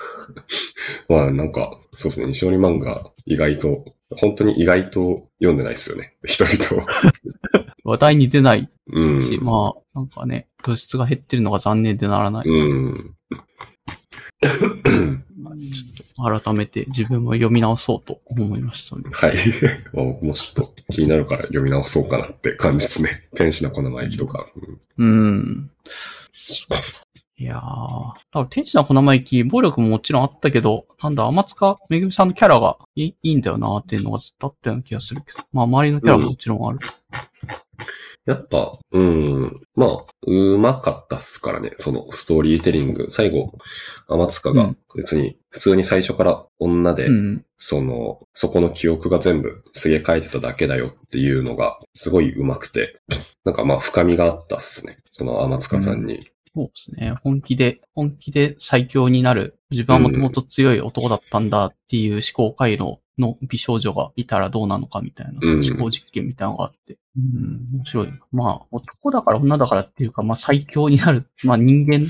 *laughs* まあなんか、そうですね。西織漫画意外と、本当に意外と読んでないですよね。人々。*laughs* 話題に出ないうん。し、まあ、なんかね、露出が減ってるのが残念でならない。うん。改めて自分も読み直そうと思いましたね。はい。*laughs* まあ僕もちょっと気になるから読み直そうかなって感じですね。*laughs* 天使の粉の駅とか。うんうん。いやー。天使の粉巻き、暴力ももちろんあったけど、なんだ、天塚めぐみさんのキャラがいいいいんだよなっていうのがずっとあったような気がするけど。まあ、周りのキャラももちろんある。やっぱ、うん。まあ、うまかったっすからね。そのストーリーテリング。最後、天塚がうん別に、普通に最初から女で、うん。その、そこの記憶が全部すげ替えてただけだよっていうのが、すごい上手くて、なんかまあ深みがあったっすね。その天塚さんに。そうですね。本気で、本気で最強になる。自分はもともと強い男だったんだっていう思考回路の美少女がいたらどうなのかみたいな、思考実験みたいなのがあって。うん、面白い。まあ、男だから女だからっていうか、まあ最強になる。まあ人間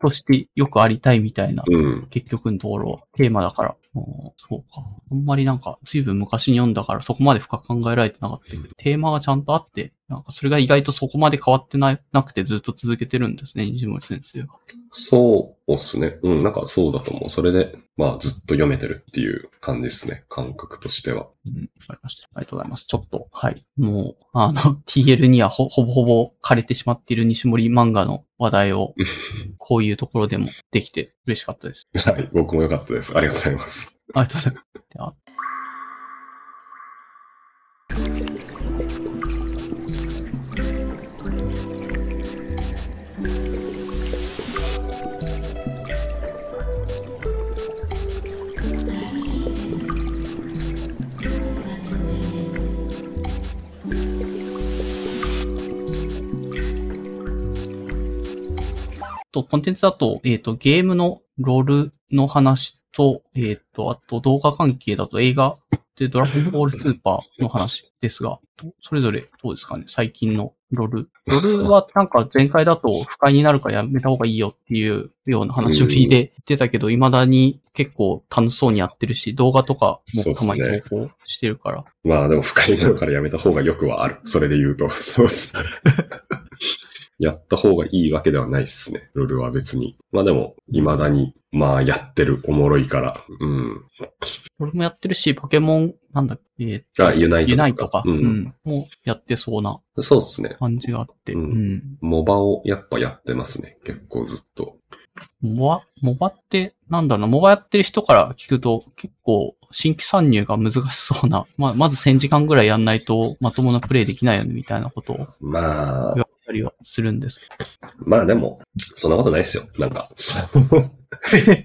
としてよくありたいみたいな、うん。結局のところはテーマだから。そうか。あんまりなんか、随分昔に読んだからそこまで深く考えられてなかったけど、テーマがちゃんとあって、なんかそれが意外とそこまで変わってななくてずっと続けてるんですね、西森先生は。そうっすね。うん、なんかそうだと思う。それで、まあずっと読めてるっていう感じですね。感覚としては。うん、わかりました。ありがとうございます。ちょっと、はい。もう、あの、*laughs* TL にはほほぼほぼ枯れてしまっている西森漫画の話題を、*laughs* こういうところでもできて嬉しかったです。はい。僕も良かったです。ありがとうございます。ありがとうございます。であと、コンテンツだと、えっ、と、ゲームのロールの話と、えっ、と、あと動画関係だと映画で、ドラゴンボールスーパーの話ですが、それぞれどうですかね？最近のロール。ロールはなんか前回だと不快になるかやめた方がいいよっていうような話を聞いて言ってたけど、未だに結構楽しそうにやってるし、動画とかもたまに投稿してるから。まあでも不快になるからやめた方がよくはある。それで言うと。そうです。やった方がいいわけではないっすね。ロールは別に。まあでも、未だに、まあやってる。おもろいから。うん。俺もやってるし、ポケモン、なんだっけ、えーとあ、ユナイトユナイトか。う。うんん。もうやってそうなそうっすね。感じがあって。ううんん。モバをやっぱやってますね。結構ずっと。モバ、モバって、なんだろうな、モバやってる人から聞くと、結構、新規参入が難しそうな、まあ、まず1000時間ぐらいやんないと、まともなプレイできないよね、みたいなことを言まあたりはするんですけまあでも、そんなことないっすよ。なんか。そ *laughs* う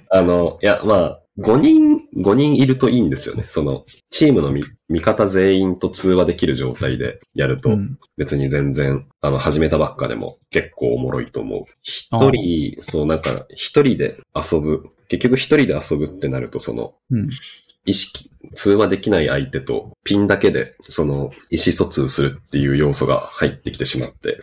あの、いや、まあ、5人、5人いるといいんですよね。その、チームの味味方全員と通話できる状態でやると、ど。うん。別に全然、あの、始めたばっかでも結構おもろいと思う。一人、そう、なんか、一人で遊ぶ。結局一人で遊ぶってなると、その、うん。意識、通話できない相手とピンだけで、その、意思疎通するっていう要素が入ってきてしまって、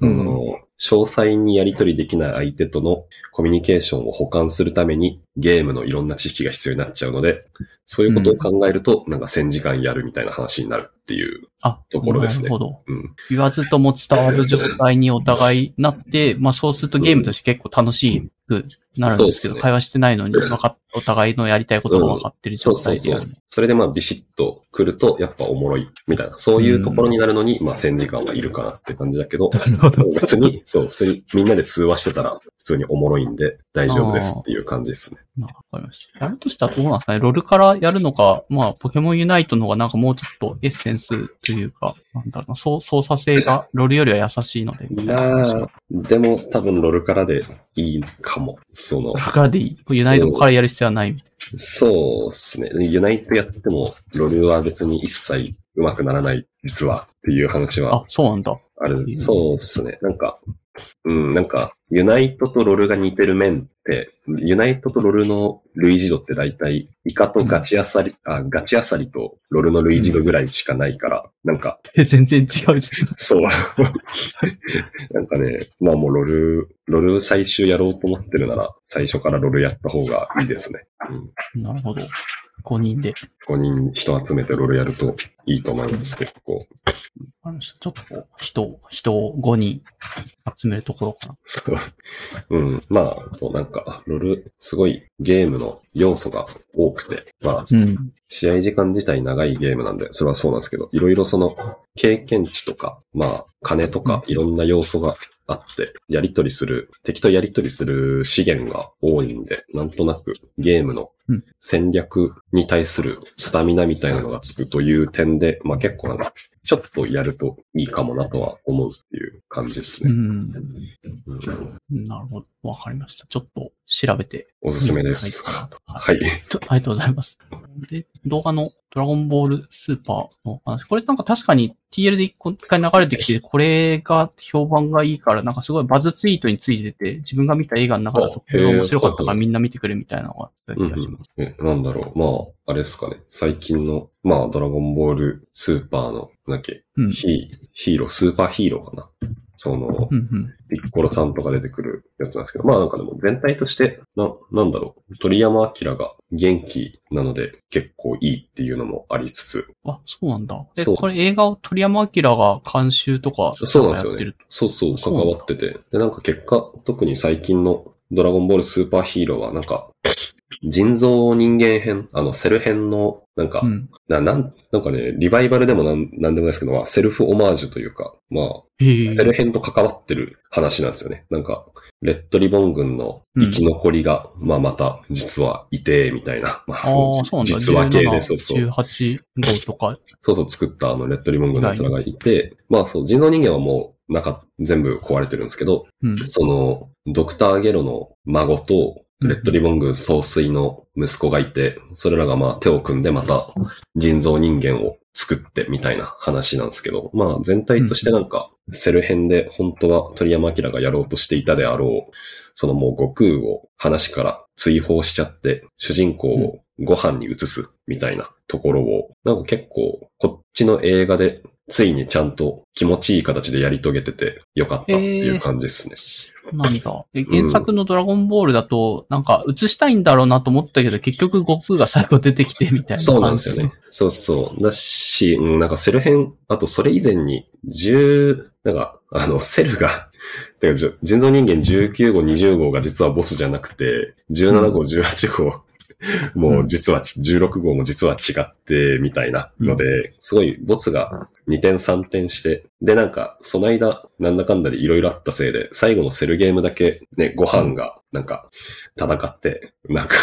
あうんの、詳細にやり取りできない相手とのコミュニケーションを補完するためにゲームのいろんな知識が必要になっちゃうので、そういうことを考えると、なんか1000時間やるみたいな話になるっていう。あ、ところですねなるほど。うん。言わずとも伝わる状態にお互いなって、まあそうするとゲームとして結構楽しくなるんですけど、ね会話してないのに *laughs* 分かっ、お互いのやりたいことが分かってる状そうそうそう態でやる。。それでまあビシッと来るとやっぱおもろいみたいな、そういうところになるのに、まあ1000時間はいるかなって感じだけど、*laughs* 別に、そう、普通にみんなで通話してたら普通におもろいんで大丈夫ですっていう感じですね。わかりました。やるとしたらどうなんですかね？ロルからやるのか、まあ、ポケモンユナイトの方がなんかもうちょっとエッセンスというか、なんだろうな、そう操作性がロルよりは優しいので、いな話まがあ、でも多分ロルからでいいかも。そのからでいい。ユナイトからやる必要はないみたいそうですね。ユナイトやっても、ロルは別に一切上手くならない、実はっていう話な。あは、そうなんだ。ある。そうですね。なんか、うん、なんか、ユナイトとロルが似てる面って、ユナイトとロルの類似度って大体、イカとガチアサリ、あ、ガチアサリとロルの類似度ぐらいしかないから、なんか、え、全然違うじそう。*laughs* なんかね、まあもうロル、ロル最終やろうと思ってるなら、最初からロルやった方がいいですね。うん。ゃん。なるほど。5人で。5人人集めてロールやるといいと思います、結構。ちょっとこう、人、人を5人集めるところかな。そう。うん。まあ、そうなんか、ロール、すごいゲームの要素が多くて、まあ、うん。試合時間自体長いゲームなんで、それはそうなんですけど、いろいろその、経験値とか、まあ、金とか、いろんな要素があって、やり取りする、敵とやり取りする資源が多いんで、なんとなくゲームのうん戦略に対するスタミナみたいなのがつくという点で、まあ結構なんか、ちょっとやるといいかもなとは思うっていう感じですね。うん。うんなるほど。わかりました。ちょっと調べて。おすすめです。はいありがとうございます。で、動画のドラゴンボールスーパーの話。これなんか確かに TL で一回流れてきて、これが評判がいいから、なんかすごいバズツイートについてて、自分が見た映画の中だと、これが面白かったからみんな見てくれみたいなのがあった気うんがします。うん、え、なんだろう。まあ、あれですかね。最近の、まあ、ドラゴンボールスーパーの、なんだっけ、うん。ヒー、ロー、スーパーヒーローかな？そのう、んうん。ピッコロさんとか出てくるやつなんですけど、まあなんかでも全体として、な、なんだろう？鳥山明が元気なので結構いいっていうのもありつつ、あ、そうなんだ。え、これ映画を鳥山明が監修とか、そうなんですよね。そうそう、関わってて。で、なんか結果、特に最近のドラゴンボールスーパーヒーローはなんか、人造人間編、あの、セル編の、なんか、うん。な、なん、なんかね、リバイバルでもなん、なんでもないですけど、まあ、セルフオマージュというか、まあ。セル編と関わってる話なんですよね。なんか、レッドリボン軍の生き残りが、まあまた、実はいて、みたいな。まあ、そう。実話系で、17そうそう。18号とか。そうそう作ったあの、レッドリボン軍の奴らがいて、まあそう、人造人間はもう、なんか、全部壊れてるんですけど、うん。その、ドクターゲロの孫と、レッドリボン軍総帥の息子がいて、それらがまあ手を組んでまた人造人間を作ってみたいな話なんですけど、まあ全体としてなんか、セル編で本当は鳥山明がやろうとしていたであろう、そのもう悟空を話から追放しちゃって、主人公をご飯に移すみたいなところを、なんか結構、こっちの映画で、ついにちゃんと気持ちいい形でやり遂げててよかったっていう感じですね。なんだ。で原作のドラゴンボールだと、なんか映したいんだろうなと思ったけど、結局悟空が最後出てきてみたいな感じ。そうなんですよね。。そうそう。だし、うん、なんかセル編、あとそれ以前に、10、なんか、あの、セルが、*laughs* 人造人間19号、20号が実はボスじゃなくて、17号、18号、*laughs* もう実は、16号も実は違って、みたいなので、すごいボスが2点3点して、で、なんか、その間、なんだかんだでいろいろあったせいで、最後のセルゲームだけ、ね、ご飯が、なんか、戦って、なんか、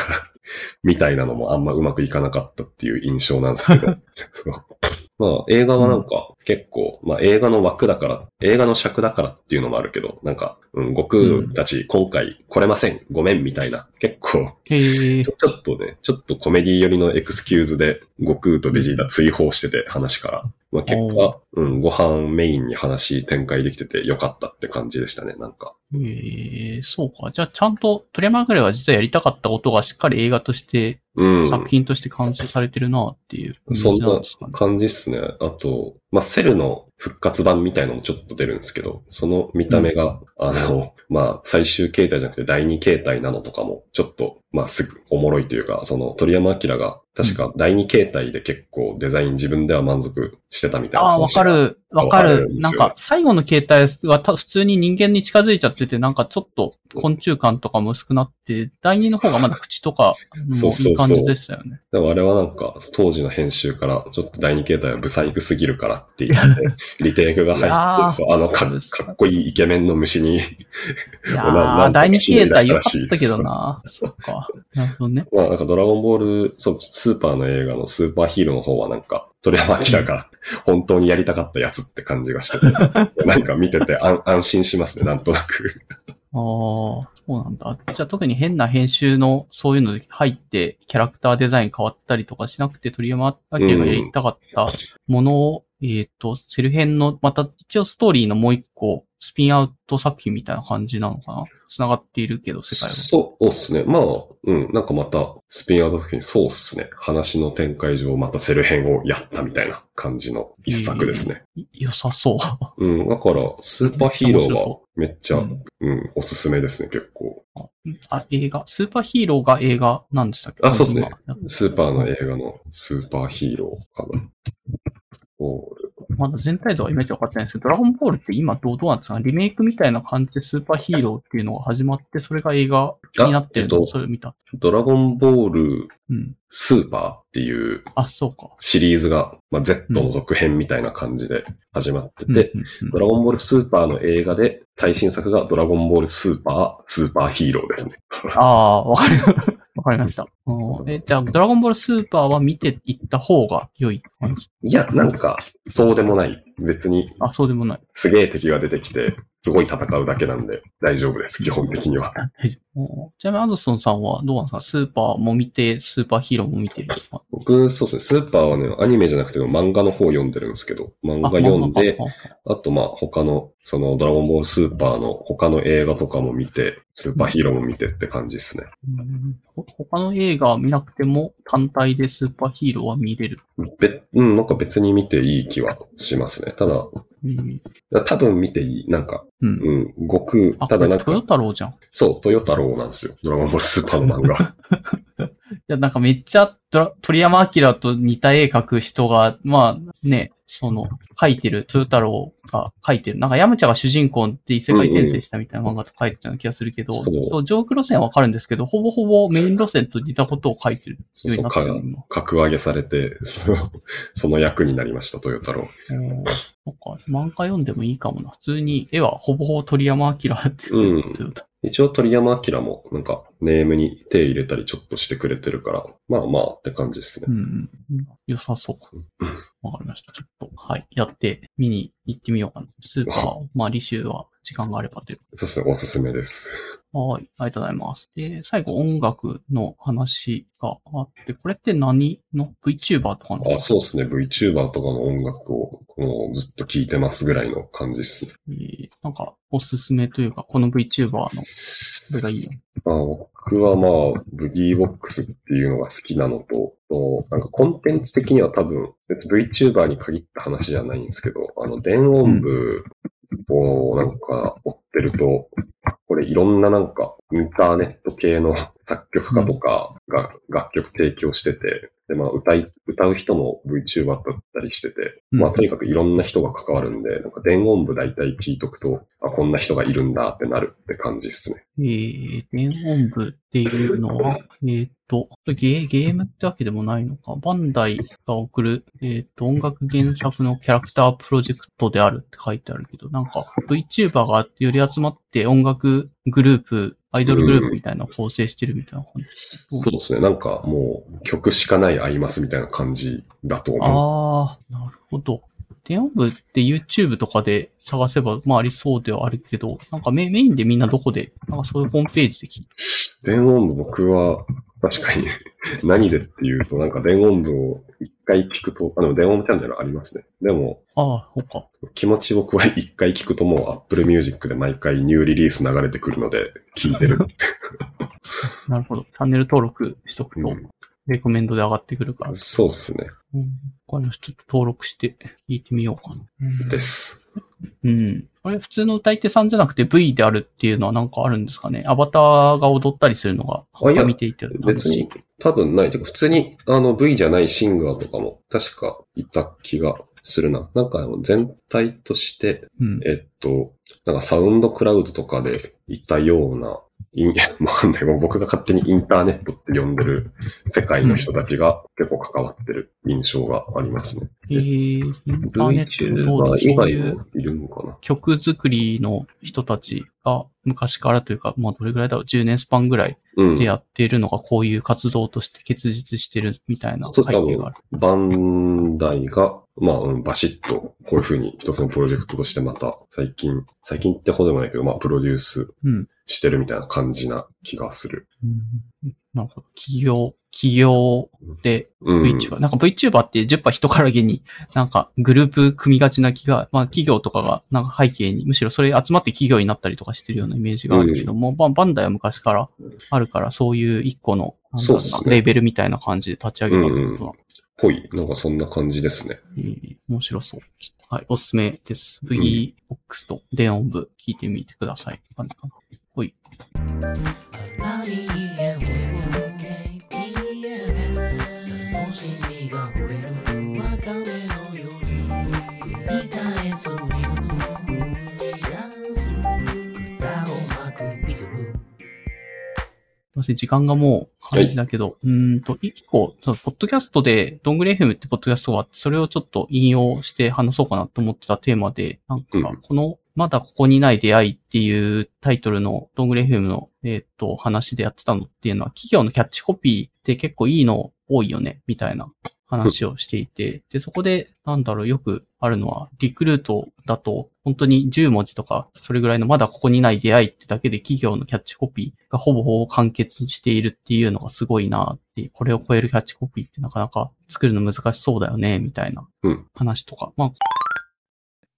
*laughs* みたいなのもあんまうまくいかなかったっていう印象なんですけど。*laughs* まあ映画はなんか結構、まあ映画の枠だから、映画の尺だからっていうのもあるけど、なんか、うん、悟空たち今回来れません、ごめんみたいな、結構、ちょ。ちょっとね、ちょっとコメディ寄りのエクスキューズで悟空とベジータ追放してて話から、まあ結お果、うん、ご飯メインに話展開できててよかったって感じでしたね、なんか。ええそうか。じゃあちゃんと鳥山ぐらいは実はやりたかったことがしっかり映画として、うん。作品として完成されてるなっていうイメージそんな。感じっすね。あと、まあ、セルの復活版みたいのもちょっと出るんですけど、その見た目が、あの、まあ、最終形態じゃなくて第二形態なのとかも、ちょっと、まあ、すぐおもろいというか、その鳥山明が、確か第二形態で結構デザイン自分では満足してたみたいなああ、わ。かる。わかるなんか、最後の形態はた普通に人間に近づいちゃってて、なんかちょっと昆虫感とかも薄くなって、第二の方がまだ口とかもそうそうそういい感じでしたよね。でもあれはなんか、当時の編集から、ちょっと第二形態はブサイクすぎるからって言って、*laughs* リテイクが入って、そうあのか、かっこいいイケメンの虫に、いやー、第二形態良かひねり出ったけどな。そっか。なるほどね。まあなんかドラゴンボール、そう、スーパーの映画のスーパーヒーローの方はなんか、鳥山明が本当にやりたかったやつって感じがしてて、*laughs* なんか見てて安安心しますね、なんとなく。ああ、そうなんだ。じゃあ特に変な編集のそういうので入って、キャラクターデザイン変わったりとかしなくて、鳥山明がやりたかったものを、えっ、と、セル編の、また一応ストーリーのもう一個、スピンアウト作品みたいな感じなのかな？繋がっているけど、世界は。そうっすね。まあ、うん、なんかまた、スピンアウト時にそうっすね。話の展開上またセル編をやったみたいな感じの一作ですね。い良さそう。うん、だから、スーパーヒーローはめっちゃ面白そめっちゃ、ううんん、おすすめですね、結構。あ、映画？スーパーヒーローが映画なんでしたっけ？あそうっすね今スーパーの映画のスーパーヒーローかな。まだ全体度はいまいち分かってないんですけど、ドラゴンボールって今どうどうなんですかリメイクみたいな感じでスーパーヒーローっていうのが始まって、それが映画になってるのあえっとそれ見た。ドラゴンボールうん。スーパーっていうあ、そうか。シリーズが、まあ、Z の続編みたいな感じで始まってて、ドラゴンボールスーパーの映画で最新作がドラゴンボールスーパー、スーパーヒーローですね。ああ、わかり、わかりました。うんえ、じゃあ、ドラゴンボールスーパーは見ていった方が良い感じいや、なんか、そうでもない。別に、あ、そうでもない。すげえ敵が出てきて、すごい戦うだけなんで大丈夫です、基本的には。ちなみにアンドソンさんはどうなんですか？スーパーも見て、スーパーヒーローも見てる僕、そうですね、スーパーはね、アニメじゃなくても漫画の方読んでるんですけど、漫画読んで、ああとまあ他の、そのドラゴンボールスーパーの他の映画とかも見て、スーパーヒーローも見てって感じですね。うんほ他の映画見なくても単体でスーパーヒーローは見れる。べ、うん、なんか別に見ていい気はしますね。ただ、うん。多分見ていい。なんか、うん。うん、悟空、あ、ただなんこれトヨか、タロウじゃん。いそう、トヨタローなんですよ。ドラゴンボールスーパーの漫画。*laughs* や、なんかめっちゃドラ鳥山明と似た絵描く人が、まあね、その、描いてる、トヨタロウが描いてる。なんかヤムチャが主人公って異世界転生したみたいな漫画と書いてたような気がするけど、そうそう上空路線はわかるんですけど、ほぼほぼメイン路線と似たことを書いてるそうそう、かようになってる、今。格上げされて、その、その役になりました、トヨタロー。うんそっか、漫画読んでもいいかもな。普通に絵はほぼほぼ鳥山明って、うん一応鳥山明もなんかネームに手入れたりちょっとしてくれてるから、まあまあって感じですね。うんうんうん。良さそう。*laughs* わかりました。ちょっと、はい。やって、見に行ってみようかな。スーパー、まあ、履修は時間があればという。そうですね、おすすめです。はい。ありがとうございます。で、最後音楽の話があって、これって何の ?VTuber とかの？あ、そうですね。VTuber とかの音楽をもうずっと聴いてますぐらいの感じですね。えーなんか、おすすめというか、この VTuber の、これがいいよ。まあ、僕はまあ、ブギーボックスっていうのが好きなのと、となんかコンテンツ的には多分、別に VTuber に限った話じゃないんですけど、あの、電音部をなんか追ってると、これいろんななんかインターネット系の *laughs* 作曲家とかが楽曲提供してて、でまあ歌い、歌う人も VTuber だったりしてて、うんまあとにかくいろんな人が関わるんで、なんか電音部大体聞いとくと、あ、こんな人がいるんだってなるって感じですね。えー、電音部っていうのは、えーっと、ゲー、ゲームってわけでもないのか？バンダイが送る、えーっと、音楽原作のキャラクタープロジェクトであるって書いてあるけど、なんか VTuber がより集まって音楽グループ、アイドルグループみたいな構成してるみたいな感じ。そうですね。なんかもう曲しかない合いますみたいな感じだと思う。ああ、なるほど。電音部って YouTube とかで探せば、まあありそうではあるけど、なんかメメインでみんなどこで、なんかそういうホームページで聞いて電音部僕は確かに *laughs* 何でっていうとなんか電音部を一回聞くと、あの電音部チャンネルありますね。でもああ、そうか。気持ち僕は一回聞くともう Apple Music で毎回ニューリリース流れてくるので聞いてる。*laughs* なるほど。チャンネル登録しとくと、うんレコメンドで上がってくるから。そうっすね。うん。これちょっと登録して聞いてみようかな。うんです。うん。これ普通の歌い手さんじゃなくて V であるっていうのはなんかあるんですかね？アバターが踊ったりするのが、あいや見ていてる別に多分ない。普通にあの V じゃないシンガーとかも確かいた気がするな。なんか全体としてうん。えっと、なんかサウンドクラウドとかでいたような、*laughs* いんわかんない。もう僕が勝手にインターネットって呼んでる世界の人たちが結構関わってる印象がありますね。えー、インターネットの以外もいるのかな？曲作りの人たちが昔からというか、まあどれぐらいだろう ?10 年スパンぐらいうんで。やっているのがこういう活動として結実してるみたいな背そう景がある。バンダイが、まあ、うんバシッと、こういう風に一つのプロジェクトとしてまた、最近、最近ってほどでもないけど、まあ、プロデュースうん。してるみたいな感じな気がする。うんなるほど。企業、企業でうん。VTuber、なんか VTuber って10波人からげに、なんかグループ組みがちな気が、まあ企業とかがなんか背景に、むしろそれ集まって企業になったりとかしてるようなイメージがあるけども、まあバンダイは昔からあるから、そういう一個の、なんだろうな、そうねレーベルみたいな感じで立ち上げたってことなのぽい。なんかそんな感じですね。えー面白そう。はい、おすすめです。VBOX と電音部聞いてみてください。感じかな。ほい。私、時間がもう感じだけど、うーんと、一個、そのポッドキャストで、どんぐり FM ってポッドキャストがあって、それをちょっと引用して話そうかなと思ってたテーマで、なんかうん、この、まだここにない出会いっていうタイトルのどんぐり FM の、えっ、と、話でやってたのっていうのは、企業のキャッチコピーって結構いいの多いよね、みたいな話をしていて、で、そこで、なんだろう、よくあるのは、リクルートだと、本当に10文字とか、それぐらいのまだここにない出会いってだけで企業のキャッチコピーがほぼほぼ完結しているっていうのがすごいなって、これを超えるキャッチコピーってなかなか作るの難しそうだよね、みたいなうん話とか。まあ、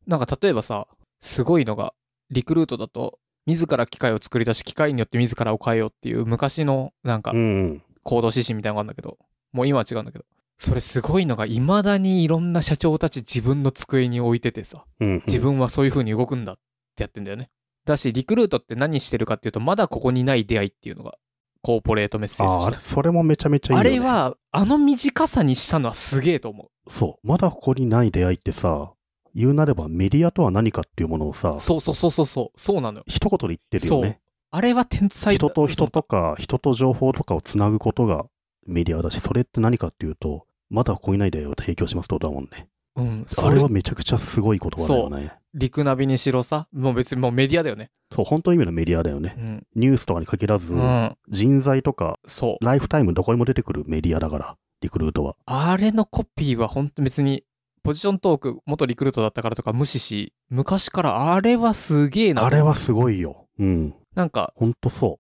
なんか例えばさ、すごいのが、リクルートだと、自ら機械を作り出し、機械によって自らを変えようっていう昔のなんかうん。行動指針みたいなのがあるんだけど、もう今は違うんだけど、それすごいのが、未だにいろんな社長たち自分の机に置いててさ、うん。自分はそういう風に動くんだってやってんだよね。だし、リクルートって何してるかっていうと、まだここにない出会いっていうのが、コーポレートメッセージああ、あれ。それもめちゃめちゃいいよ、ね。あれ、は、あの短さにしたのはすげえと思そう。まだここにない出会いってさ、言うなればメディアとは何かっていうものをさう。、そうそうそうそうそう、そうなのよ。一言で言ってるよね。あれは天才だ人と人とか、人と情報とかをつなぐことがメディアだし、それって何かっていうと、まだここにない出会いを提供しますってことだもんね。うん、それあれはめちゃくちゃすごい言葉だよね。リクナビにしろさ、もう別にもうメディアだよね。そう、本当の意味のメディアだよねう。ん。ニュースとかに限らず、うん。人材とか、そう。ライフタイムどこにも出てくるメディアだから、リクルートは。あれのコピーは本当別に、ポジショントーク、元リクルートだったからとか無視し、昔からあれはすげえなとあれはすごいよ。うん。なんか、ほんとそこ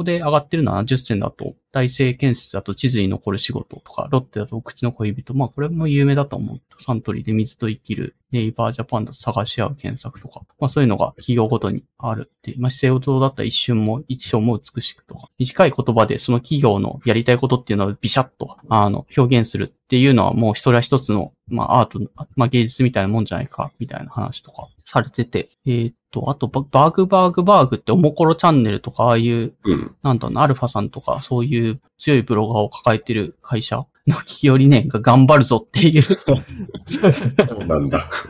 こで上がってるのは10選だと、大成建設だと地図に残る仕事とか、ロッテだと口の恋人。まあこれも有名だと思う。サントリーで水と生きる、ネイバージャパンだと探し合う検索とか。まあそういうのが企業ごとにあるって。まあ姿勢応答だったら一瞬も一生も美しくとか。短い言葉でその企業のやりたいことっていうのをビシャッと、あの、表現するっていうのはもう一人は一つの、まあアート、まあ芸術みたいなもんじゃないか、みたいな話とかされてて。えーと、あとバ、バーグハンバーグバーグってオモコロチャンネルとか、ああいううん。なんだろうな、 ARuFa さんとか、そういう強いブロガーを抱えてる会社の企業理念が頑張るぞっていう、そうなんだ。*laughs*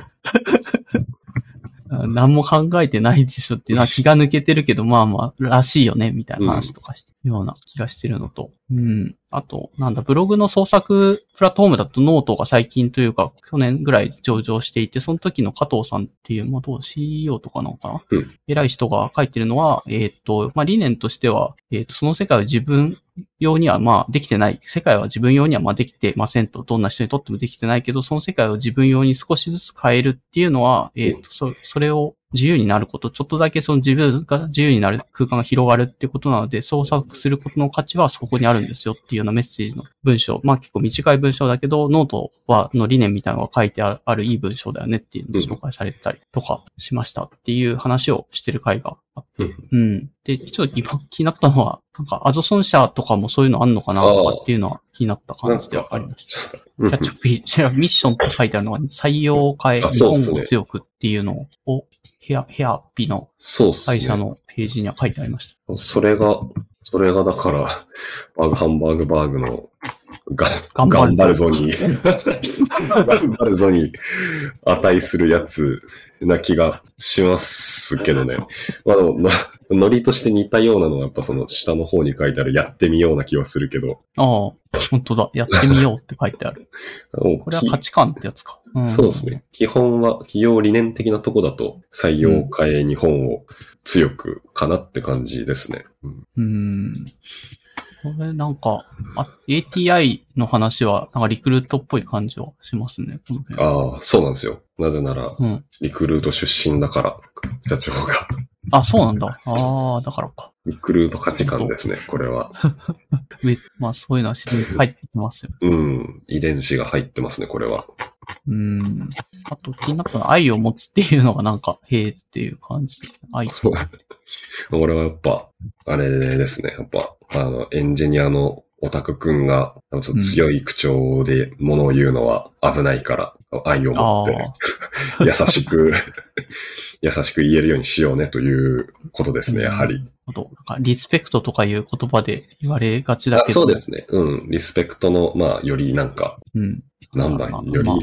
何も考えてないでしょっていうのは気が抜けてるけど、まあまあ、らしいよね、みたいな話とかしてるような気がしてるのと。うん。あと、なんだ、ブログの創作プラットフォームだとノートが最近というか、去年ぐらい上場していて、その時の加藤さんっていう、まあどう CEO とかなのかな？うん偉い人が書いてるのは、えーっと、まあ理念としては、えーっと、その世界を自分用にはまあできてない。世界は自分用にはまあできてませんと。どんな人にとってもできてないけど、その世界を自分用に少しずつ変えるっていうのは、えっ、と、そ、それを自由になること、ちょっとだけその自分が自由になる空間が広がるってことなので、創作することの価値はそこにあるんですよっていうようなメッセージの文章。まあ結構短い文章だけど、ノートは、の理念みたいなのが書いてあるあるいい文章だよねっていうのを紹介されたりとかしましたっていう話をしてる回が、うんうん。で、ちょっと今気になったのは、なんか、アゾソン社とかもそういうのあんのかなとかっていうのは気になった感じではありました。うんキャッチコピー、ミッションって書いてあるのが、採用を変え、あ日本を強くっていうのを、ヘア、ヘアピの。会社のページには書いてありました。それが、それがだから、バーグハンバーグバーグの、が、頑張るぞに、頑張るぞに値するやつな気がしますけどね。まあでも、なノリとして似たようなのはやっぱその下の方に書いてあるやってみような気はするけど、ああ、本当だ。やってみようって書いてある。これは価値観ってやつか。んそうですね。。基本は企業理念的なとこだと採用変え日本を強くかなって感じですね。うんうん。これなんか、あ、ATI の話は、なんかリクルートっぽい感じはしますね。この辺ああ、そうなんですよ。なぜなら、うん。リクルート出身だから、社長が。あ、そうなんだ。ああ、だからか。リクルート価値観ですね、これは。*laughs* 上、まあそういうのは自然に入ってきますよ。うん。遺伝子が入ってますね、これは。うん。あと気になったのは愛を持つっていうのがなんか、へえっていう感じ。愛。*laughs* 俺はやっぱ、あれですね、やっぱ、あの、エンジニアのオタクくんが、ちょっと強い口調で物を言うのは危ないから、愛を持あって、あ。*laughs* 優しく、*laughs* 優しく言えるようにしようねということですね、やはり。なんかリスペクトとかいう言葉で言われがちだあけど。そうで。すね。うん。リスペクトの、まあ、よりなんか、うん。なんだ、まあより、まあ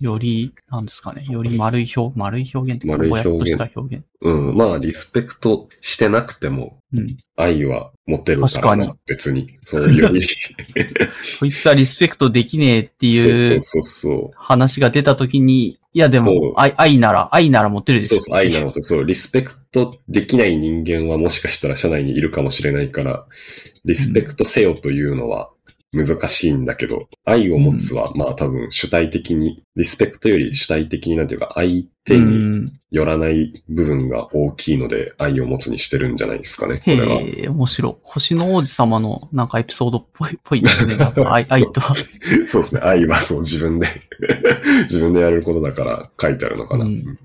より、なんですかね。より丸い表、丸い表現とか、丸い表現表現。うん。まあ、リスペクトしてなくても、うん。愛は持てるからな確かに、別に。そういうより、*laughs* こいつはリスペクトできねえってそういうそうそう話が出たときに、いやでそうも、愛、愛なら、愛なら持ってるでしょ。そうそう、愛なのと、そう、リスペクトできない人間はもしかしたら社内にいるかもしれないから、リスペクトせよというのは難しいんだけど、愛を持つは、まあ多分主体的に、リスペクトより主体的になんていうか、相手うにん。寄らない部分が大きいので、愛を持つにしてるんじゃないですかね、これは。へえ、面白い。星の王子様のなんかエピソードっぽい、ぽいですね。*laughs* 愛、愛とは。そうですね、愛はそう自分で、*laughs* 自分でやれることだから書いてあるのかな。うん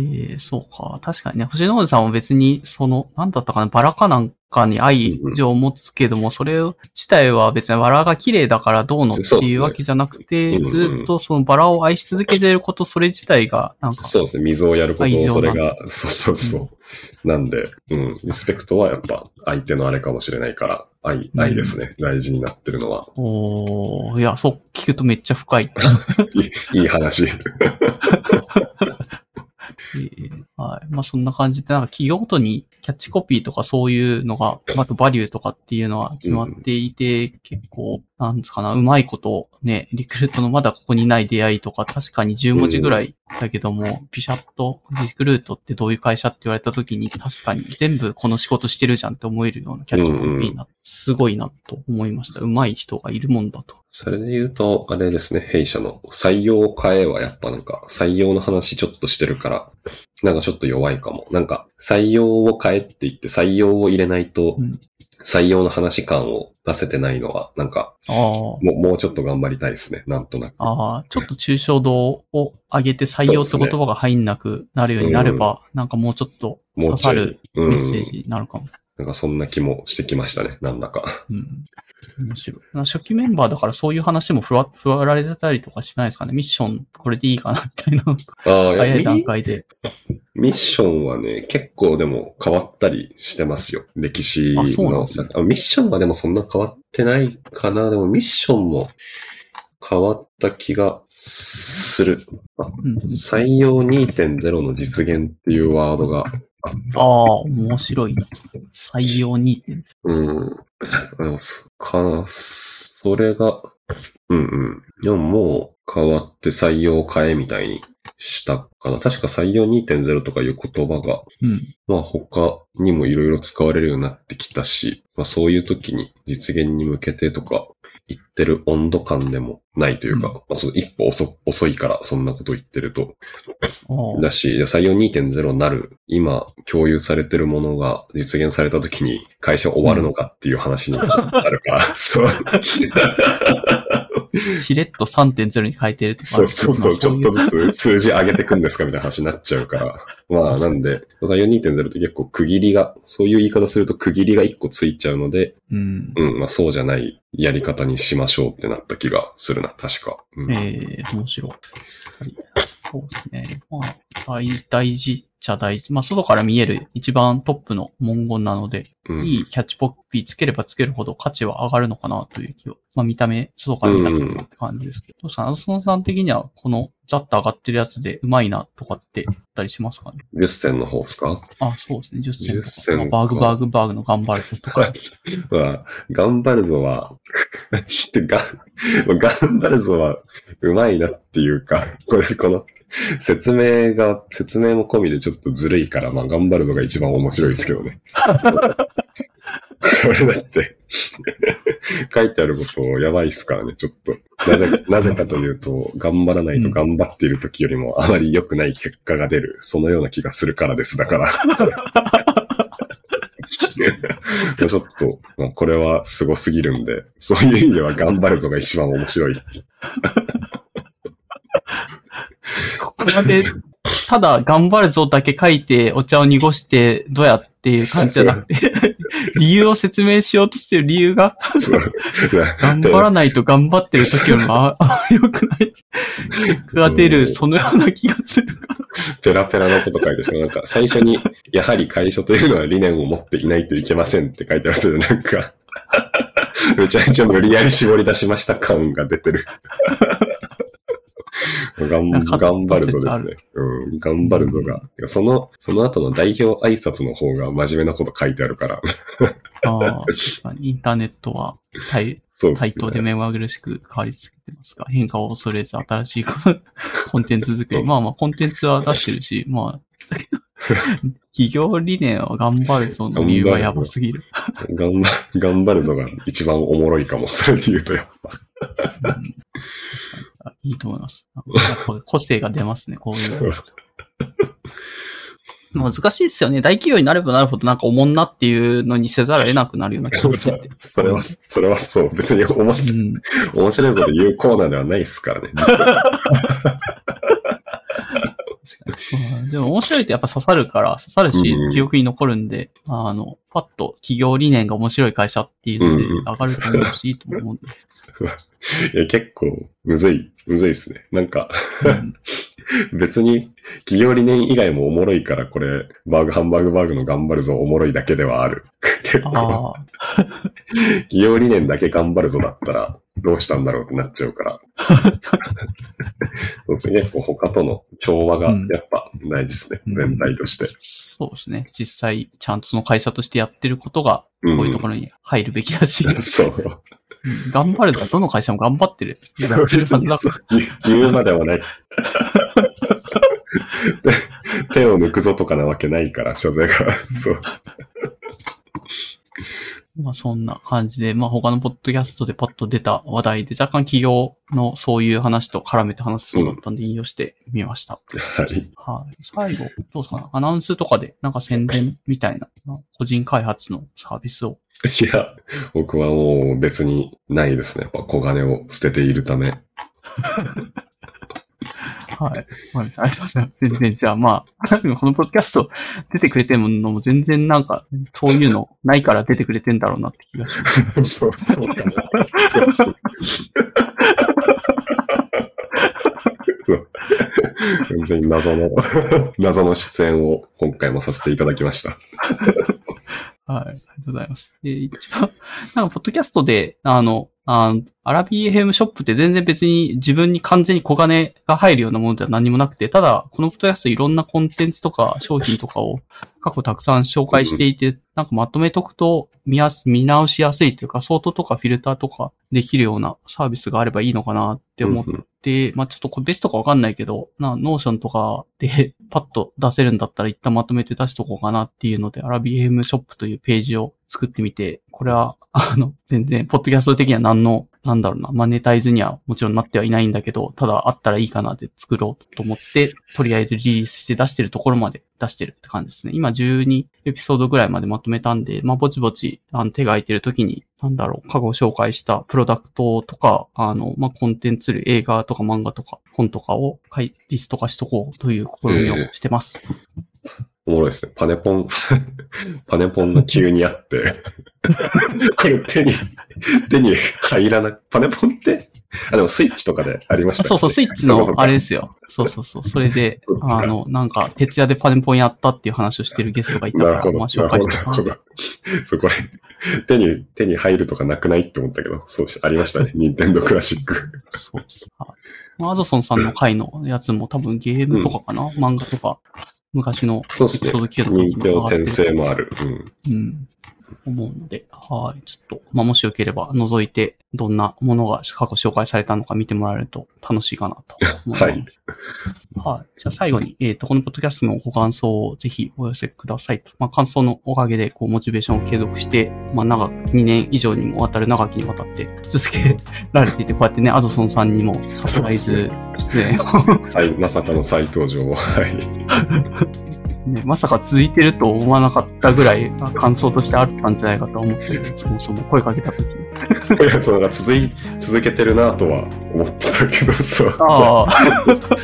ええそうか。確かにね。星の王子さんは別に、その、なんだったかな、バラかなんかに愛情を持つけども、それ自体は別にバラが綺麗だからどうのっていうわけじゃなくて、ずっとそのバラを愛し続けてること、それ自体が、なんか、そうですね。水をやることそれが、そうそうそう。なんで、うん。リスペクトはやっぱ相手のあれかもしれないから、愛、うん愛ですね。大事になってるのは。おーいや、そう聞くとめっちゃ深い。*laughs* いいいい話。*laughs* えーはい。まあそんな感じで、なんか企業ごとにキャッチコピーとかそういうのが、あとバリューとかっていうのは決まっていて、結構なんですかな、うまいこと、ね、リクルートのまだここにない出会いとか、確かに10文字ぐらいだけども、ピシャッとリクルートってどういう会社って言われた時に、確かに全部この仕事してるじゃんって思えるようなキャラクターになすごいなと思いました。うまい人がいるもんだと。それで言うと、あれですね、弊社の採用を変えはやっぱなんか、採用の話ちょっとしてるから、なんかちょっと弱いかも。なんか、採用を変えって言って採用を入れないとうん、採用の話感を出せてないのは、なんか。もう、もうちょっと頑張りたいですね、なんとなく。ああ、ちょっと抽象度を上げて採用って言葉が入んなくなるようになれば、なんかもうちょっと刺さるうんメッセージになるかも。なんかそんな気もしてきましたね、なんだか。うん。面白い。初期メンバーだからそういう話もふわ、ふわられてたりとかしないですかね？ミッションこれでいいかな、みたいな。ああ、早い段ミ階で。ミッションはね、結構でも変わったりしてますよ。歴史の。あそうなんですねあミッションはでもそんな変わってないかな。でもミッションも変わった気がする。あうん。採用2.0の実現っていうワードがあ。ああ、面白いな。採用に。うん。でもそかな、それが、うんうん。でももう変わって採用を変えみたいにしたかな。確か採用2.0とかいう言葉が、うん。まあ他にもいろいろ使われるようになってきたし、まあそういう時に実現に向けてとか言ってる温度感でもないというか、うんまあその一歩遅遅いからそんなこと言ってると。だし、採用2.0になる、今共有されてるものが実現された時に会社終わるのかっていう話になるから、*laughs* そう。しれっと3.0に変えてるとか。そうそうそう、ちょっとまあずつ数字上げてくんですかみたいな話になっちゃうから。*laughs* まあ、なんで、採用2.0って結構区切りが、そういう言い方すると区切りが一個ついちゃうので、そういううん、まあそうじゃないやり方にしましょうってなった気がするな、確か。ううんん。ええ面白い。はいそうですね。まあ、大大事ゃ大事。まあ、外から見える一番トップの文言なので、うんいいキャッチコピーつければつけるほど価値は上がるのかなという気を。まあ見た目、外から見た時のって感じですけど。どうですかアソンさん的には、このザッと上がってるやつでうまいなとかって言ったりしますかね？10選の方ですか？あ、そうですね。10選10とか。選まあバーグバーグバーグの頑張るとか。*laughs* *laughs* まあ、頑張るぞは、が、頑張るぞは、うまいなっていうか、これ、この、*laughs* 説明が、説明も込みでちょっとずるいから、まあ、頑張るぞが一番面白いですけどね。*laughs* これだって、書いてあることやばいっすからね、ちょっと。なぜ、なぜかというと、頑張らないと頑張っている時よりもあまり良くない結果が出る、そのような気がするからです。だから。*laughs* ちょっと、まあ、これは凄すぎるんで、そういう意味では頑張るぞが一番面白い。ここまで、ただ頑張るぞだけ書いてお茶を濁してどうやっていう感じじゃなくて、*laughs* 理由を説明しようとしてる理由が、頑張らないと頑張ってる時よりもああまり良くない結果が出る、そのような気がするから。ペラペラなこと書いてしまう。なんか、最初に、やはり会社というのは理念を持っていないといけませんって書いてあるけど、なんか、*laughs* めちゃめちゃ無理やり絞り出しました感が出てる。頑張るぞですね。うん、頑張るぞが。てかその、その後の代表挨拶の方が真面目なこと書いてあるから。ああ、確かにインターネットは対ね。対等で目まぐるしく変わり続けてますが、変化を恐れず新しい *laughs* コンテンツ作り。まあまあ、コンテンツは出してるし、まあ、だけど企業理念は頑張るその理由はやばすぎる。頑張、頑張るぞが一番おもろいかも。それで言うとやっぱ。うん確かにあ。いいと思います。やっぱ個性が出ますね、こういう。難しいですよね。大企業になればなるほどなんかおもんなっていうのにせざるを得なくなるような気がしてて。それは、それはそう。別に面白いうん。面白いこと言うコーナーではないですからね。うん。でも面白いってやっぱ刺さるから、刺さるしうん、記憶に残るんで、あの、パッと企業理念が面白い会社っていうのでうん。上がると思うし、いいと思うんで。*laughs* いや、結構、むずい、むずいっすね。なんか、うん。*laughs* 別に、企業理念以外もおもろいから、これ、バーグハンバーグバーグの頑張るぞおもろいだけではある。結構、*laughs* 企業理念だけ頑張るぞだったら、どうしたんだろうってなっちゃうから。*laughs* そうですね。他との調和がうんやっぱ大事ですね。うん全体として。そうですね。実際、ちゃんとその会社としてやってることが、うんこういうところに入るべきだし。*laughs* そう。うん頑張るぞ。どの会社も頑張ってる。言言うまではない。で *laughs* 手を抜くぞとかなわけないから、所税が。そう。まあそんな感じで、まあ他のポッドキャストでパッと出た話題で、若干企業のそういう話と絡めて話すそうだったんで引用してみました。はい。はい。最後、どうですかね？アナウンスとかでなんか宣伝みたいな、まあ個人開発のサービスを。いや、僕はもう別にないですね。やっぱ小金を捨てているため。*laughs* はい。ありがとうございます。全然、じゃあまあ、このポッドキャスト出てくれてるのも全然なんか、そういうのないから出てくれてんだろう。なって気がします。そう、そう。かな。そう。そう。そう。全然謎の、謎の出演を今回もさせていただきました。はい。ありがとうございます。で、一応、なんか、ポッドキャストで、あの、あのアラビー FM ショップって全然別に自分に完全に小金が入るようなものでは何もなくて、ただ、このポッドキャストいろんなコンテンツとか商品とかを過去たくさん紹介していて、なんかまとめとくと見やす、見直しやすいというか、ソートとかフィルターとかできるようなサービスがあればいいのかなって思っうんうん。で、まあちょっとこれベストかわかんないけど、な、 Notion とかでパッと出せるんだったら一旦まとめて出しとこうかなっていうので、アラビエムショップというページを作ってみて、これは、あの、全然、ポッドキャスト的には何の、なんだろうな、マネタイズにはもちろんなってはいないんだけど、ただあったらいいかなで作ろうと思って、とりあえずリリースして出してるところまで出してるって感じですね。今12エピソードぐらいまでまとめたんで、まあぼちぼち、あの手が空いてる時に、なんだろう、過去紹介したプロダクトとか、あの、まあコンテンツ類、映画とか漫画とか本とかをリスト化しとこうという試みをしてます。おもろいですね。パネポン、*laughs* パネポンの急にあって、*laughs* これ手に、手に入らな、パネポンって、あ、でもスイッチとかでありましたっけそうそう、スイッチのあれですよ。そうそうそう。それで、あの、なんか、徹夜でパネポンやったっていう話をしてるゲストがいたから。まあ紹介してなるほど。なるほどそう、これ、手に、手に入るとかなくないって思ったけど、そうし、ありましたね。ニンテンドクラシック。そうです。はいまあアゾソンさんの回のやつも多分ゲームとかかな、漫画とか、昔のエピソード9とかも上がってる生もある。うん。うん。思うので、はい。ちょっと、まあ、もしよければ覗いて、どんなものが過去紹介されたのか見てもらえると楽しいかなと思います。はい。はい。じゃあ最後に、えっ、と、このポッドキャストのご感想をぜひお寄せくださいと。まあ、感想のおかげで、こう、モチベーションを継続して、まあ、長く、2年以上にもわたる長きにわたって続けられていて、こうやってね、アゾソンさんにもサプライズ出演を再まさかの再登場を。はい。*laughs* ね、まさか続いてると思わなかったぐらい感想としてあったんじゃないかと思って、そもそも声かけた時に。いや、そのなんか続い、続けてるなとは思ってたけど、そう。あ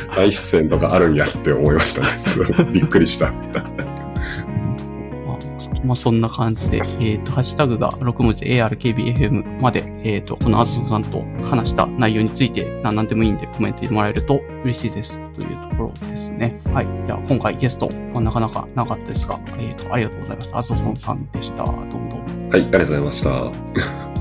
再 *laughs* 出演とかあるんやって思いましたね。*laughs* びっくりした。まあ、そんな感じで、えっ、と、ハッシュタグが6文字 ARKBFM まで、えっ、と、このアズソさんと話した内容について、何でもいいんでコメントもらえると嬉しいです。というところですね。はい。では、今回ゲスト、まあ、なかなかなかったですが、えっ、と、ありがとうございました。アズソンさんでした。どうもどうも。はい、ありがとうございました。